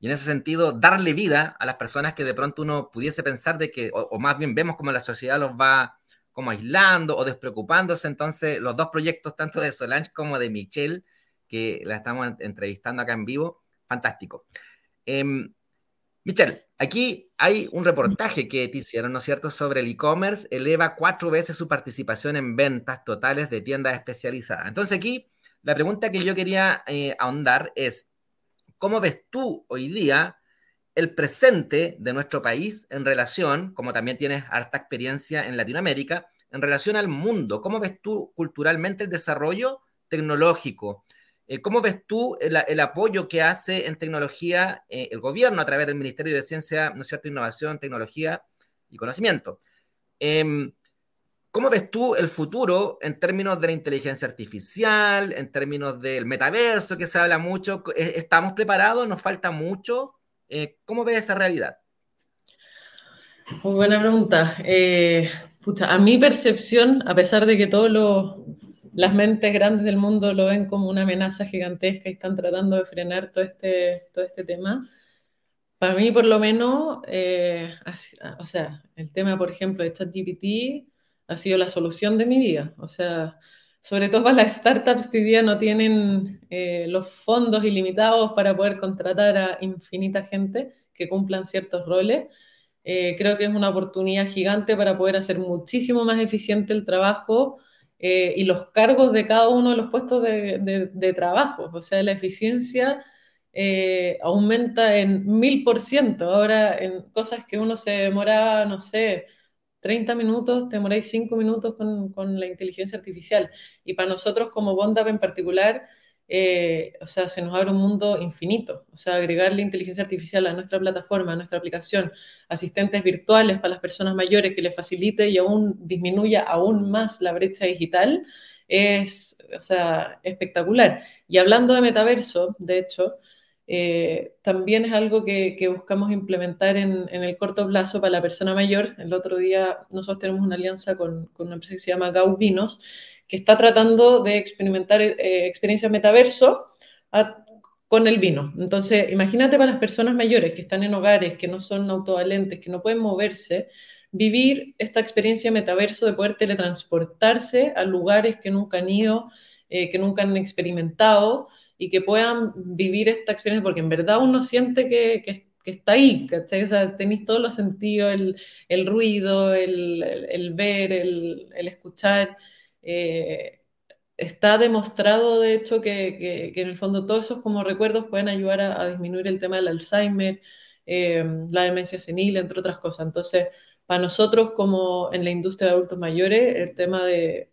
Y en ese sentido, darle vida a las personas que de pronto uno pudiese pensar de que, o, más bien vemos como la sociedad los va como aislando o despreocupándose. Entonces, los dos proyectos, tanto de Solange como de Michelle, que la estamos entrevistando acá en vivo, fantástico. Em, Michelle, aquí hay un reportaje que te hicieron, ¿no es cierto?, sobre el e-commerce, eleva cuatro veces su participación en ventas totales de tiendas especializadas. Entonces aquí, la pregunta que yo quería eh, ahondar es, ¿cómo ves tú hoy día el presente de nuestro país en relación, como también tienes harta experiencia en Latinoamérica, en relación al mundo? ¿Cómo ves tú culturalmente el desarrollo tecnológico? Eh, ¿Cómo ves tú el, apoyo que hace en tecnología eh, el gobierno a través del Ministerio de Ciencia, ¿no es cierto?, Innovación, Tecnología y Conocimiento. Em, ¿Cómo ves tú el futuro en términos de la inteligencia artificial, en términos del metaverso, que se habla mucho? Eh, ¿Estamos preparados? ¿Nos falta mucho? ¿Cómo ves esa realidad? Buena pregunta. a mi percepción, a pesar de que todo lo, las mentes grandes del mundo lo ven como una amenaza gigantesca y están tratando de frenar todo este, todo este tema. Para mí, por lo menos, eh, o sea, el tema, por ejemplo, de ChatGPT ha sido la solución de mi vida. O sea, sobre todo para las startups que hoy día no tienen eh, los fondos ilimitados para poder contratar a infinita gente que cumplan ciertos roles. Eh, creo que es una oportunidad gigante para poder hacer muchísimo más eficiente el trabajo eh, y los cargos de cada uno de los puestos de, trabajo. O sea, la eficiencia eh, aumenta en mil por ciento. Ahora, en cosas que uno se demora, no sé, 30 minutos, te demoráis 5 minutos con, con, la inteligencia artificial. Y para nosotros como Bondap en particular, eh, o sea, se nos abre un mundo infinito. O sea, agregarle inteligencia artificial a nuestra plataforma, a nuestra aplicación, asistentes virtuales para las personas mayores que les facilite y aún disminuya aún más la brecha digital, es, o sea, espectacular. Y hablando de metaverso, de hecho, eh, también es algo que, buscamos implementar en, el corto plazo para la persona mayor. El otro día nosotros tenemos una alianza con, una empresa que se llama Gau Vinos, que está tratando de experimentar eh, experiencias metaverso con el vino. Entonces, imagínate para las personas mayores que están en hogares, que no son autovalentes, que no pueden moverse, vivir esta experiencia metaverso de poder teletransportarse a lugares que nunca han ido, eh, que nunca han experimentado y que puedan vivir esta experiencia, porque en verdad uno siente que, está ahí, ¿cachai? O sea, tenéis todos los sentidos, el, ruido, el, ver, el, escuchar. Eh, está demostrado, de hecho, que, que, en el fondo todos esos como recuerdos pueden ayudar a, disminuir el tema del Alzheimer, eh, la demencia senil, entre otras cosas. Entonces, para nosotros, como en la industria de adultos mayores, el tema de,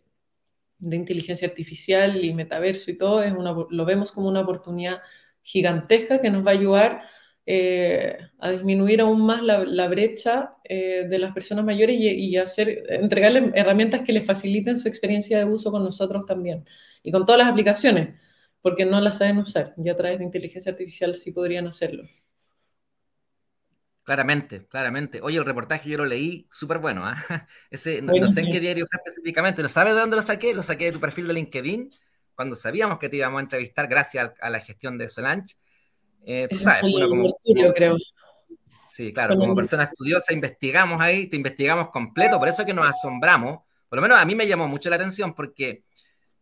de inteligencia artificial y metaverso y todo, es una, lo vemos como una oportunidad gigantesca que nos va a ayudar eh, a disminuir aún más la, brecha eh, de las personas mayores y, hacer, entregarles herramientas que les faciliten su experiencia de uso con nosotros también y con todas las aplicaciones, porque no las saben usar y a través de inteligencia artificial sí podrían hacerlo. Claramente, claramente. Oye, el reportaje yo lo leí, súper bueno. ¿ah? Ese, no, sé en qué diario fue específicamente, ¿no sabes de dónde lo saqué? Lo saqué de tu perfil de LinkedIn, cuando sabíamos que te íbamos a entrevistar gracias a, la gestión de Solange. Eh, tú sabes, uno como, creo. Sí, claro, como persona estudiosa investigamos ahí, te investigamos completo, por eso que nos asombramos. Por lo menos a mí me llamó mucho la atención porque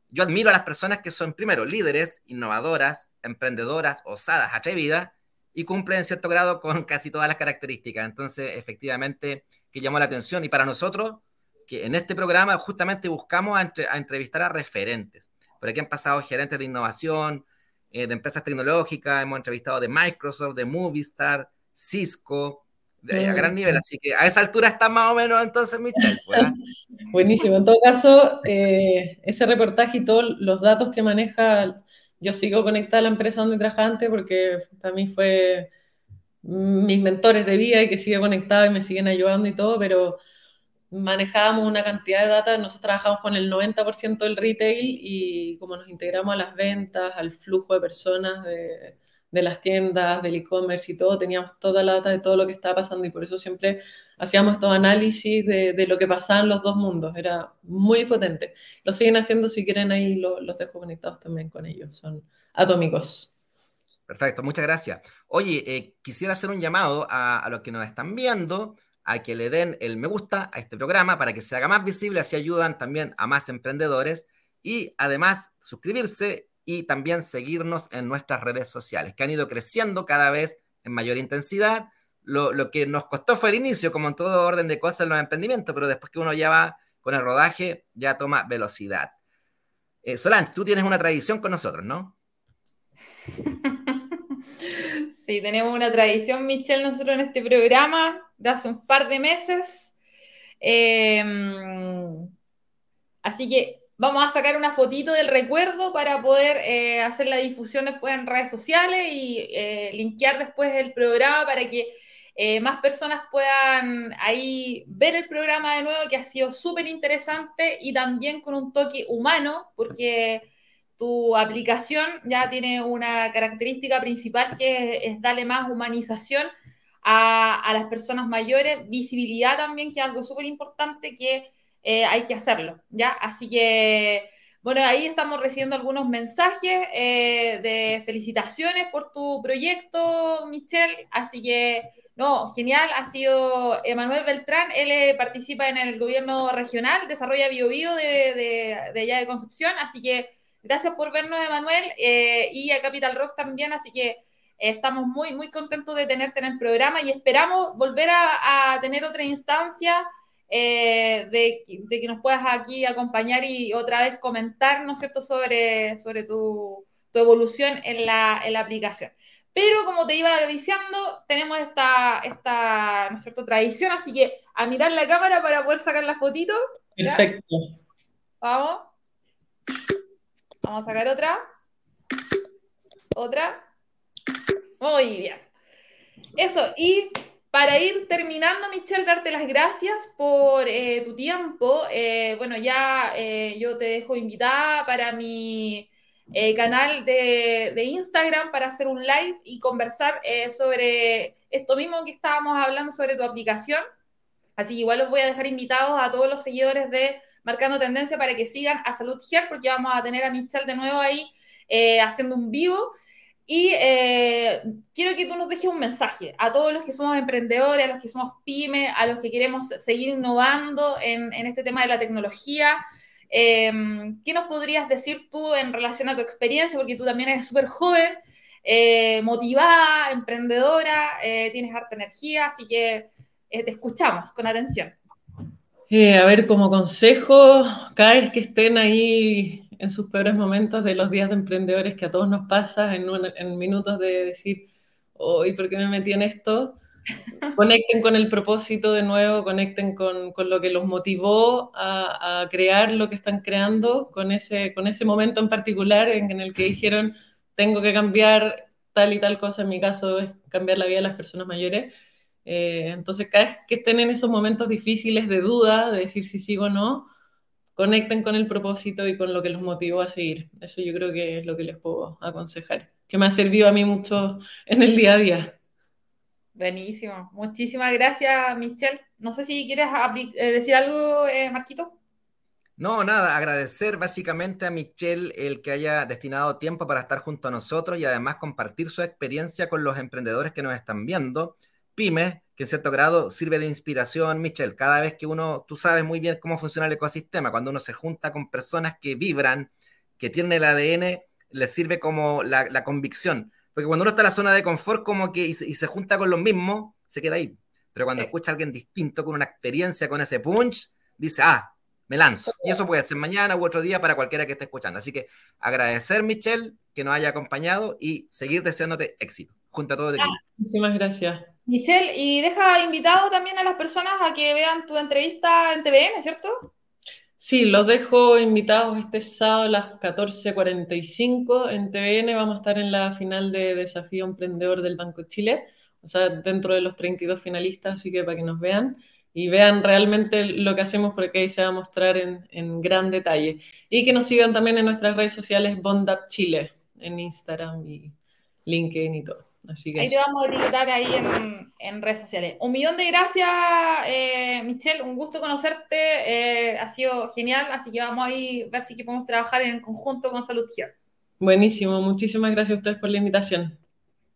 yo admiro a las personas que son, primero, líderes, innovadoras, emprendedoras, osadas, atrevidas, y cumple en cierto grado con casi todas las características. Entonces, efectivamente, que llamó la atención. Y para nosotros, que en este programa justamente buscamos a, entrevistar a referentes. Por aquí han pasado gerentes de innovación, eh, de empresas tecnológicas, hemos entrevistado de Microsoft, de Movistar, Cisco, de, a gran nivel. Así que a esa altura está más o menos entonces Michelle. Buenísimo. En todo caso, eh, ese reportaje y todos los datos que maneja yo sigo conectada a la empresa donde trabajaba antes porque para mí fue mis mentores de vida y que sigue conectado y me siguen ayudando y todo, pero manejábamos una cantidad de data, nosotros trabajamos con el 90% del retail y como nos integramos a las ventas, al flujo de personas, de, de las tiendas, del e-commerce y todo, teníamos toda la data de todo lo que estaba pasando y por eso siempre hacíamos estos análisis de, de lo que pasaba en los dos mundos, era muy potente. Lo siguen haciendo, si quieren ahí los dejo conectados también con ellos, son atómicos. Perfecto, muchas gracias. Oye, eh, quisiera hacer un llamado a, a los que nos están viendo a que le den el me gusta a este programa para que se haga más visible, así ayudan también a más emprendedores y además suscribirse y también seguirnos en nuestras redes sociales, que han ido creciendo cada vez en mayor intensidad. Lo, que nos costó fue el inicio, como en todo orden de cosas en los emprendimientos, pero después que uno ya va con el rodaje, ya toma velocidad. Eh, Solange, tú tienes una tradición con nosotros, ¿no? Sí, tenemos una tradición, Michelle, nosotros en este programa de hace un par de meses. Em, así que Vamos a sacar una fotito del recuerdo para poder eh, hacer la difusión después en redes sociales y eh, linkear después el programa para que eh, más personas puedan ahí ver el programa de nuevo, que ha sido súper interesante y también con un toque humano, porque tu aplicación ya tiene una característica principal que es, darle más humanización a, a, las personas mayores, visibilidad también, que es algo súper importante que eh, hay que hacerlo, ¿ya? Así que, bueno, ahí estamos recibiendo algunos mensajes eh, de felicitaciones por tu proyecto, Michelle, así que, no, genial, ha sido Emanuel Beltrán, él eh, participa en el gobierno regional, desarrolla BioBio de, de, de allá de Concepción, así que gracias por vernos, Emanuel, y a Capital Rock también, así que estamos muy, muy contentos de tenerte en el programa y esperamos volver a, a tener otra instancia eh, de, que nos puedas aquí acompañar y otra vez comentar, ¿no es cierto?, sobre, sobre tu, evolución en la, aplicación. Pero como te iba diciendo, tenemos esta, esta ¿no es cierto?, tradición, así que a mirar la cámara para poder sacar la fotito. Perfecto. Vamos. Vamos a sacar otra. Otra. Muy bien. Eso, y para ir terminando, Michelle, darte las gracias por eh, tu tiempo. Eh, bueno, ya eh, yo te dejo invitada para mi canal de, de, Instagram para hacer un live y conversar sobre esto mismo que estábamos hablando sobre tu aplicación. Así que igual los voy a dejar invitados a todos los seguidores de Marcando Tendencia para que sigan a Salud Here, porque vamos a tener a Michelle de nuevo ahí haciendo un vivo. Y eh, quiero que tú nos dejes un mensaje a todos los que somos emprendedores, a los que somos pymes, a los que queremos seguir innovando en, este tema de la tecnología. Em, ¿Qué nos podrías decir tú en relación a tu experiencia? Porque tú también eres súper joven, eh, motivada, emprendedora, eh, tienes harta energía, así que te escuchamos con atención. a ver, como consejo, cada vez que estén ahí en sus peores momentos de los días de emprendedores que a todos nos pasa, en, en minutos de decir, hoy, ¿por qué me metí en esto? conecten con el propósito de nuevo, conecten con, con lo que los motivó a, a, crear lo que están creando, con ese, con ese momento en particular en, en, el que dijeron, tengo que cambiar tal y tal cosa, en mi caso es cambiar la vida de las personas mayores. Eh, entonces, cada vez que estén en esos momentos difíciles de duda, de decir si sigo o no, conecten con el propósito y con lo que los motivó a seguir. Eso yo creo que es lo que les puedo aconsejar, que me ha servido a mí mucho en el día a día. Buenísimo. Muchísimas gracias, Michelle. No sé si quieres eh, decir algo, eh, Marquito. No, nada, agradecer básicamente a Michelle el que haya destinado tiempo para estar junto a nosotros y además compartir su experiencia con los emprendedores que nos están viendo, pymes, que en cierto grado sirve de inspiración, Michelle. Cada vez que uno, tú sabes muy bien cómo funciona el ecosistema, cuando uno se junta con personas que vibran, que tienen el ADN, les sirve como la, convicción. Porque cuando uno está en la zona de confort como que y se, junta con los mismos, se queda ahí. Pero cuando escucha a alguien distinto, con una experiencia, con ese punch, dice, ah, me lanzo. Y eso puede ser mañana u otro día para cualquiera que esté escuchando. Así que agradecer, Michelle, que nos haya acompañado y seguir deseándote éxito junto a todo el equipo. Muchísimas gracias. Michelle, y deja invitado también a las personas a que vean tu entrevista en TVN, ¿cierto? Sí, los dejo invitados este sábado a las 14.45 en TVN. Vamos a estar en la final de Desafío Emprendedor del Banco Chile, o sea, dentro de los 32 finalistas, así que para que nos vean y vean realmente lo que hacemos porque ahí se va a mostrar en, en gran detalle. Y que nos sigan también en nuestras redes sociales Bondap Chile, en Instagram y LinkedIn y todo ahí te vamos a etiquetar ahí en, redes sociales. Un millón de gracias, eh, Michelle. Un gusto conocerte. Eh, ha sido genial. Así que vamos a ir a ver si podemos trabajar en conjunto con Salud Here. Buenísimo. Muchísimas gracias a ustedes por la invitación.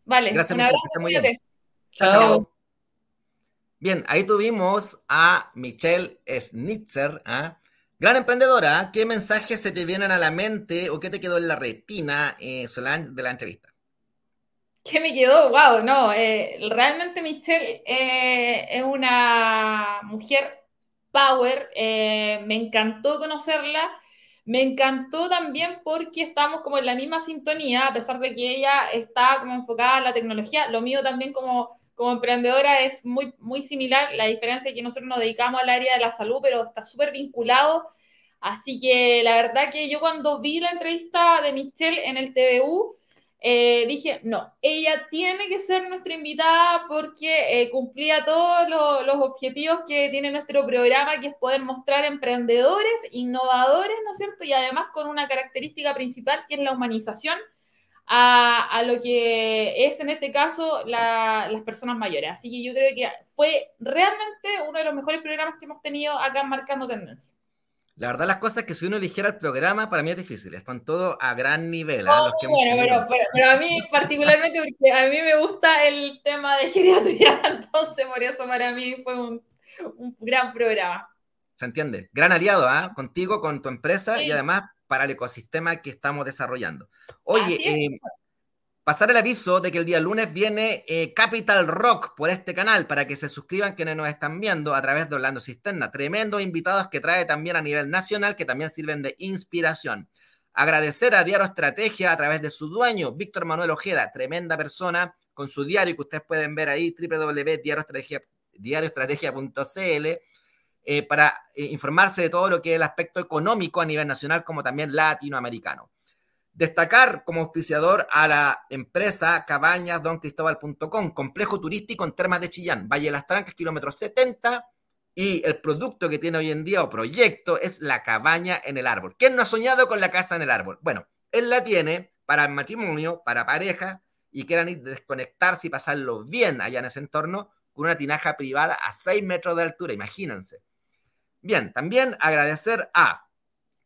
Vale. Gracias, un abrazo. Muy bien. Chao. Bien, ahí tuvimos a Michelle Snitzer, ¿ah? gran emprendedora. ¿Qué mensajes se te vienen a la mente o qué te quedó en la retina, eh, Solange, de la entrevista? ¿Qué me quedó? Wow, no, eh, realmente Michelle eh, es una mujer power, eh, me encantó conocerla, me encantó también porque estamos como en la misma sintonía, a pesar de que ella está como enfocada en la tecnología, lo mío también como, como emprendedora es muy, muy similar, la diferencia es que nosotros nos dedicamos al área de la salud, pero está súper vinculado, así que la verdad que yo cuando vi la entrevista de Michelle en el TVU, eh, dije, no, ella tiene que ser nuestra invitada porque eh, cumplía todos los objetivos que tiene nuestro programa, que es poder mostrar emprendedores, innovadores, ¿no es cierto? Y además con una característica principal que es la humanización a, lo que es en este caso las personas mayores. Así que yo creo que fue realmente uno de los mejores programas que hemos tenido acá Marcando Tendencia. La verdad, las cosas que si uno eligiera el programa, para mí es difícil. Están todos a gran nivel. ¿ah? bueno, pero, a mí particularmente, porque a mí me gusta el tema de geriatría, entonces por eso para mí fue un, gran programa. Se entiende. Gran aliado, ¿ah? Contigo, con tu empresa y además para el ecosistema que estamos desarrollando. Oye, Pasar el aviso de que el día lunes viene eh, Capital Rock por este canal para que se suscriban quienes nos están viendo a través de Orlando Cisterna. Tremendos invitados que trae también a nivel nacional que también sirven de inspiración. Agradecer a Diario Estrategia a través de su dueño, Víctor Manuel Ojeda, tremenda persona con su diario que ustedes pueden ver ahí, www.diarioestrategia.cl, eh, para eh, informarse de todo lo que es el aspecto económico a nivel nacional como también latinoamericano. Destacar como auspiciador a la empresa cabañasdoncristóbal.com, complejo turístico en Termas de Chillán, Valle de las Trancas, kilómetro 70, y el producto que tiene hoy en día o proyecto es la cabaña en el árbol. ¿Quién no ha soñado con la casa en el árbol? Bueno, él la tiene para matrimonio, para pareja, y quieran desconectarse y pasarlo bien allá en ese entorno, con una tinaja privada a 6 metros de altura, imagínense. Bien, también agradecer a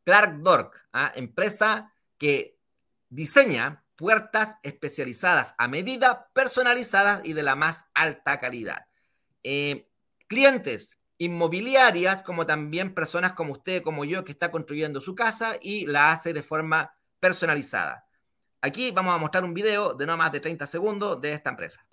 Clark Dork, ¿ah? empresa que diseña puertas especializadas a medida, personalizadas y de la más alta calidad. Eh, clientes inmobiliarias, como también personas como usted, como yo, que está construyendo su casa y la hace de forma personalizada. Aquí vamos a mostrar un video de no más de 30 segundos de esta empresa.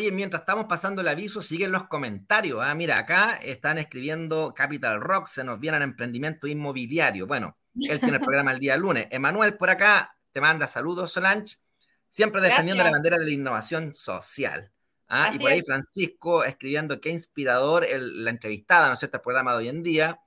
Oye, mientras estamos pasando el aviso, siguen los comentarios. Ah, mira, acá están escribiendo Capital Rock, se nos viene el emprendimiento inmobiliario. Bueno, él tiene el programa el día lunes. Emanuel, por acá, te manda saludos, Solange, siempre defendiendo la bandera de la innovación social. Ah, y por ahí Francisco escribiendo qué inspirador la entrevistada, ¿no es cierto?, el programa de hoy en día.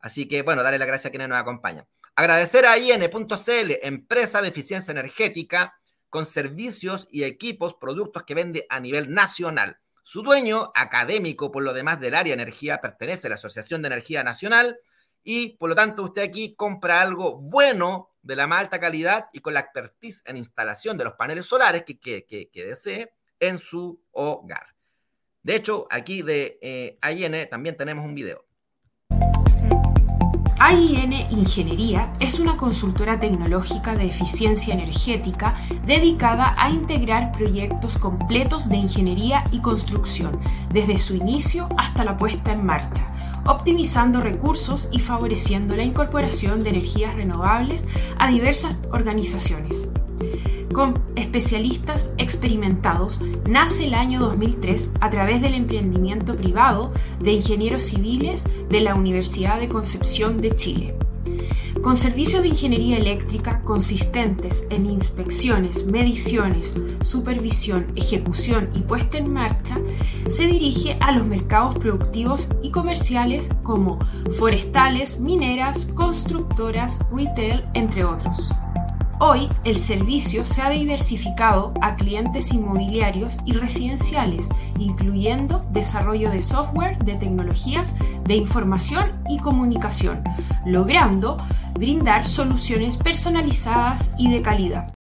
Así que, bueno, darle la gracia a quienes nos acompañan. Agradecer a IN.cl, empresa de eficiencia energética, con servicios y equipos, productos que vende a nivel nacional. Su dueño, académico por lo demás del área energía, pertenece a la Asociación de Energía Nacional y por lo tanto usted aquí compra algo bueno de la más alta calidad y con la expertise en instalación de los paneles solares que, que, desee en su hogar. De hecho, aquí de eh, también tenemos un video. AIN Ingeniería es una consultora tecnológica de eficiencia energética dedicada a integrar proyectos completos de ingeniería y construcción, desde su inicio hasta la puesta en marcha, optimizando recursos y favoreciendo la incorporación de energías renovables a diversas organizaciones con especialistas experimentados, nace el año 2003 a través del emprendimiento privado de ingenieros civiles de la Universidad de Concepción de Chile. Con servicios de ingeniería eléctrica consistentes en inspecciones, mediciones, supervisión, ejecución y puesta en marcha, se dirige a los mercados productivos y comerciales como forestales, mineras, constructoras, retail, entre otros. Hoy el servicio se ha diversificado a clientes inmobiliarios y residenciales, incluyendo desarrollo de software de tecnologías de información y comunicación, logrando brindar soluciones personalizadas y de calidad.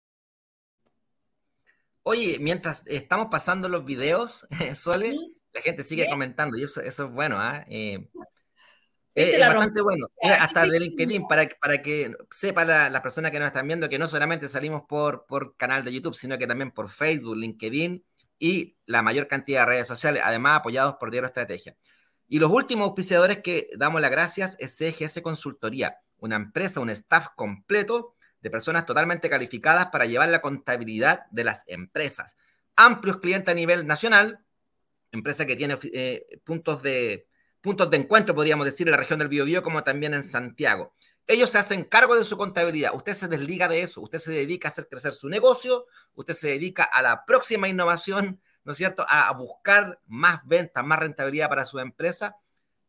Oye, mientras estamos pasando los videos, Sole, la gente sigue comentando y eso, eso es bueno. ¿ah? ¿eh? Es, bastante bueno. hasta de LinkedIn, para, para que sepa la, la persona que nos están viendo que no solamente salimos por, por canal de YouTube, sino que también por Facebook, LinkedIn y la mayor cantidad de redes sociales, además apoyados por Diario Estrategia. Y los últimos auspiciadores que damos las gracias es CGS Consultoría, una empresa, un staff completo de personas totalmente calificadas para llevar la contabilidad de las empresas. Amplios clientes a nivel nacional, empresa que tiene eh, puntos de puntos de encuentro, podríamos decir, en la región del Biobío, como también en Santiago. Ellos se hacen cargo de su contabilidad. Usted se desliga de eso. Usted se dedica a hacer crecer su negocio. Usted se dedica a la próxima innovación, ¿no es cierto? A, buscar más ventas, más rentabilidad para su empresa.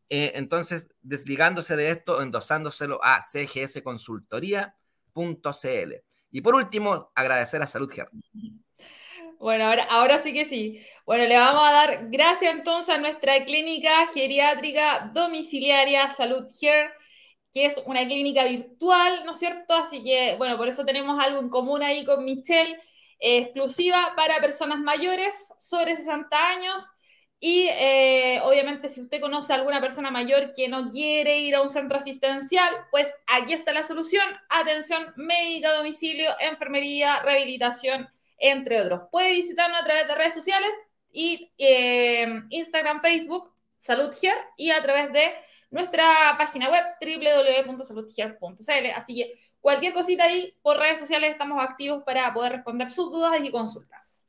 Eh, entonces, desligándose de esto, endosándoselo a cgsconsultoría.cl. Y por último, agradecer a Salud. Bueno, ahora, ahora sí que sí. Bueno, le vamos a dar gracias entonces a nuestra clínica geriátrica domiciliaria Salud Here, que es una clínica virtual, ¿no es cierto? Así que, bueno, por eso tenemos algo en común ahí con Michelle, exclusiva para personas mayores sobre 60 años. Y eh, obviamente si usted conoce a alguna persona mayor que no quiere ir a un centro asistencial, pues aquí está la solución. Atención médica, domicilio, enfermería, rehabilitación entre otros. Puede visitarnos a través de redes sociales y eh, Instagram, Facebook, Salud y a través de nuestra página web www.saludhere.cl. Así que cualquier cosita ahí por redes sociales estamos activos para poder responder sus dudas y consultas.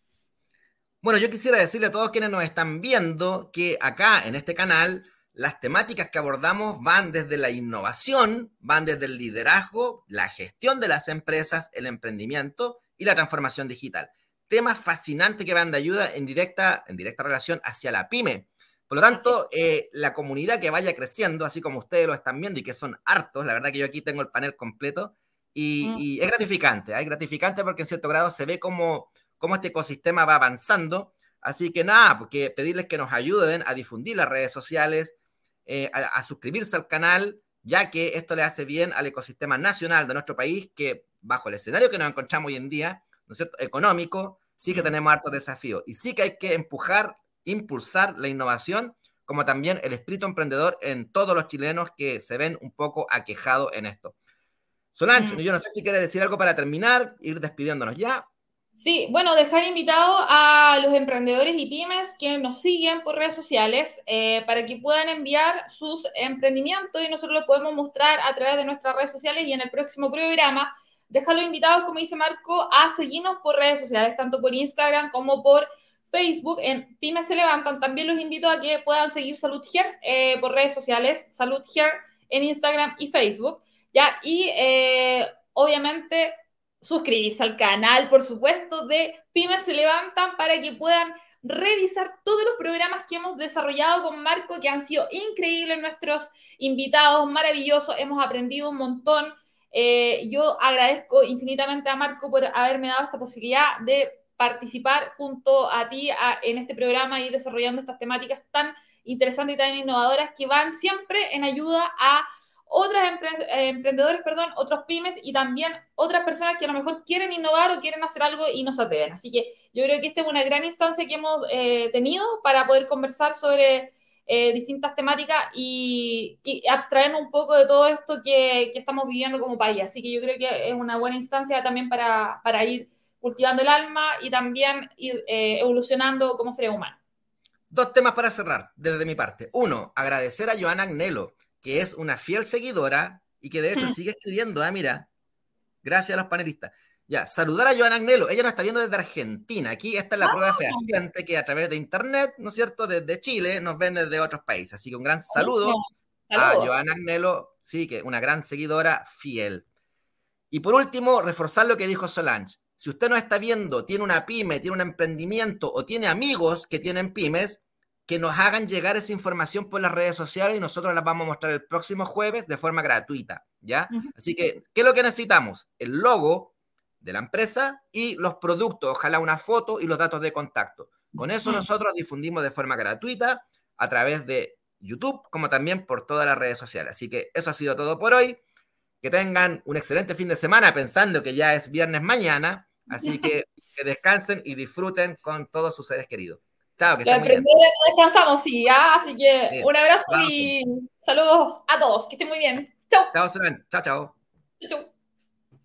Bueno, yo quisiera decirle a todos quienes nos están viendo que acá en este canal las temáticas que abordamos van desde la innovación, van desde el liderazgo, la gestión de las empresas, el emprendimiento y la transformación digital. Temas fascinantes que van de ayuda en directa, en directa relación hacia la pyme. Por lo tanto, eh, la comunidad que vaya creciendo, así como ustedes lo están viendo y que son hartos, la verdad que yo aquí tengo el panel completo y, mm. y es gratificante, es gratificante porque en cierto grado se ve como cómo este ecosistema va avanzando. Así que nada, porque pedirles que nos ayuden a difundir las redes sociales, eh, a, suscribirse al canal, ya que esto le hace bien al ecosistema nacional de nuestro país, que bajo el escenario que nos encontramos hoy en día, ¿no es cierto?, económico, sí que tenemos hartos desafíos y sí que hay que empujar, impulsar la innovación, como también el espíritu emprendedor en todos los chilenos que se ven un poco aquejados en esto. Solange, yo no sé si quiere decir algo para terminar, ir despidiéndonos ya. Sí, bueno, dejar invitado a los emprendedores y pymes que nos siguen por redes sociales eh, para que puedan enviar sus emprendimientos y nosotros los podemos mostrar a través de nuestras redes sociales y en el próximo programa dejarlos invitados, como dice Marco, a seguirnos por redes sociales, tanto por Instagram como por Facebook. En Pymes se levantan. También los invito a que puedan seguir Salud Here eh, por redes sociales, Salud Here en Instagram y Facebook. Ya, y eh, obviamente suscribirse al canal, por supuesto, de Pymes se levantan para que puedan revisar todos los programas que hemos desarrollado con Marco, que han sido increíbles nuestros invitados, maravillosos, hemos aprendido un montón. Eh, yo agradezco infinitamente a Marco por haberme dado esta posibilidad de participar junto a ti en este programa y desarrollando estas temáticas tan interesantes y tan innovadoras que van siempre en ayuda a otros eh, emprendedores, perdón, otros pymes y también otras personas que a lo mejor quieren innovar o quieren hacer algo y no se atreven. Así que yo creo que esta es una gran instancia que hemos eh, tenido para poder conversar sobre eh, distintas temáticas y, y, abstraernos un poco de todo esto que, que, estamos viviendo como país. Así que yo creo que es una buena instancia también para, para ir cultivando el alma y también ir evolucionando como seres humanos. Dos temas para cerrar desde mi parte. Uno, agradecer a Joana Agnelo que es una fiel seguidora y que de hecho sigue escribiendo, ah, mira, gracias a los panelistas. Ya, saludar a Joana Agnelo, ella nos está viendo desde Argentina. Aquí esta es la prueba ah. fehaciente que a través de internet, ¿no es cierto?, desde Chile nos ven desde otros países. Así que un gran saludo a Joana Agnelo, sí, que una gran seguidora fiel. Y por último, reforzar lo que dijo Solange. Si usted no está viendo, tiene una pyme, tiene un emprendimiento o tiene amigos que tienen pymes, que nos hagan llegar esa información por las redes sociales y nosotros las vamos a mostrar el próximo jueves de forma gratuita, ¿ya? Así que, ¿qué es lo que necesitamos? El logo de la empresa y los productos, ojalá una foto y los datos de contacto. Con eso nosotros difundimos de forma gratuita a través de YouTube, como también por todas las redes sociales. Así que eso ha sido todo por hoy. Que tengan un excelente fin de semana pensando que ya es viernes mañana. Así que que descansen y disfruten con todos sus seres queridos. Chao, que Los descansamos, sí, ¿ah? así que un abrazo y saludos a todos, que estén muy bien. Chao. Chao, Chao, chao. Chao.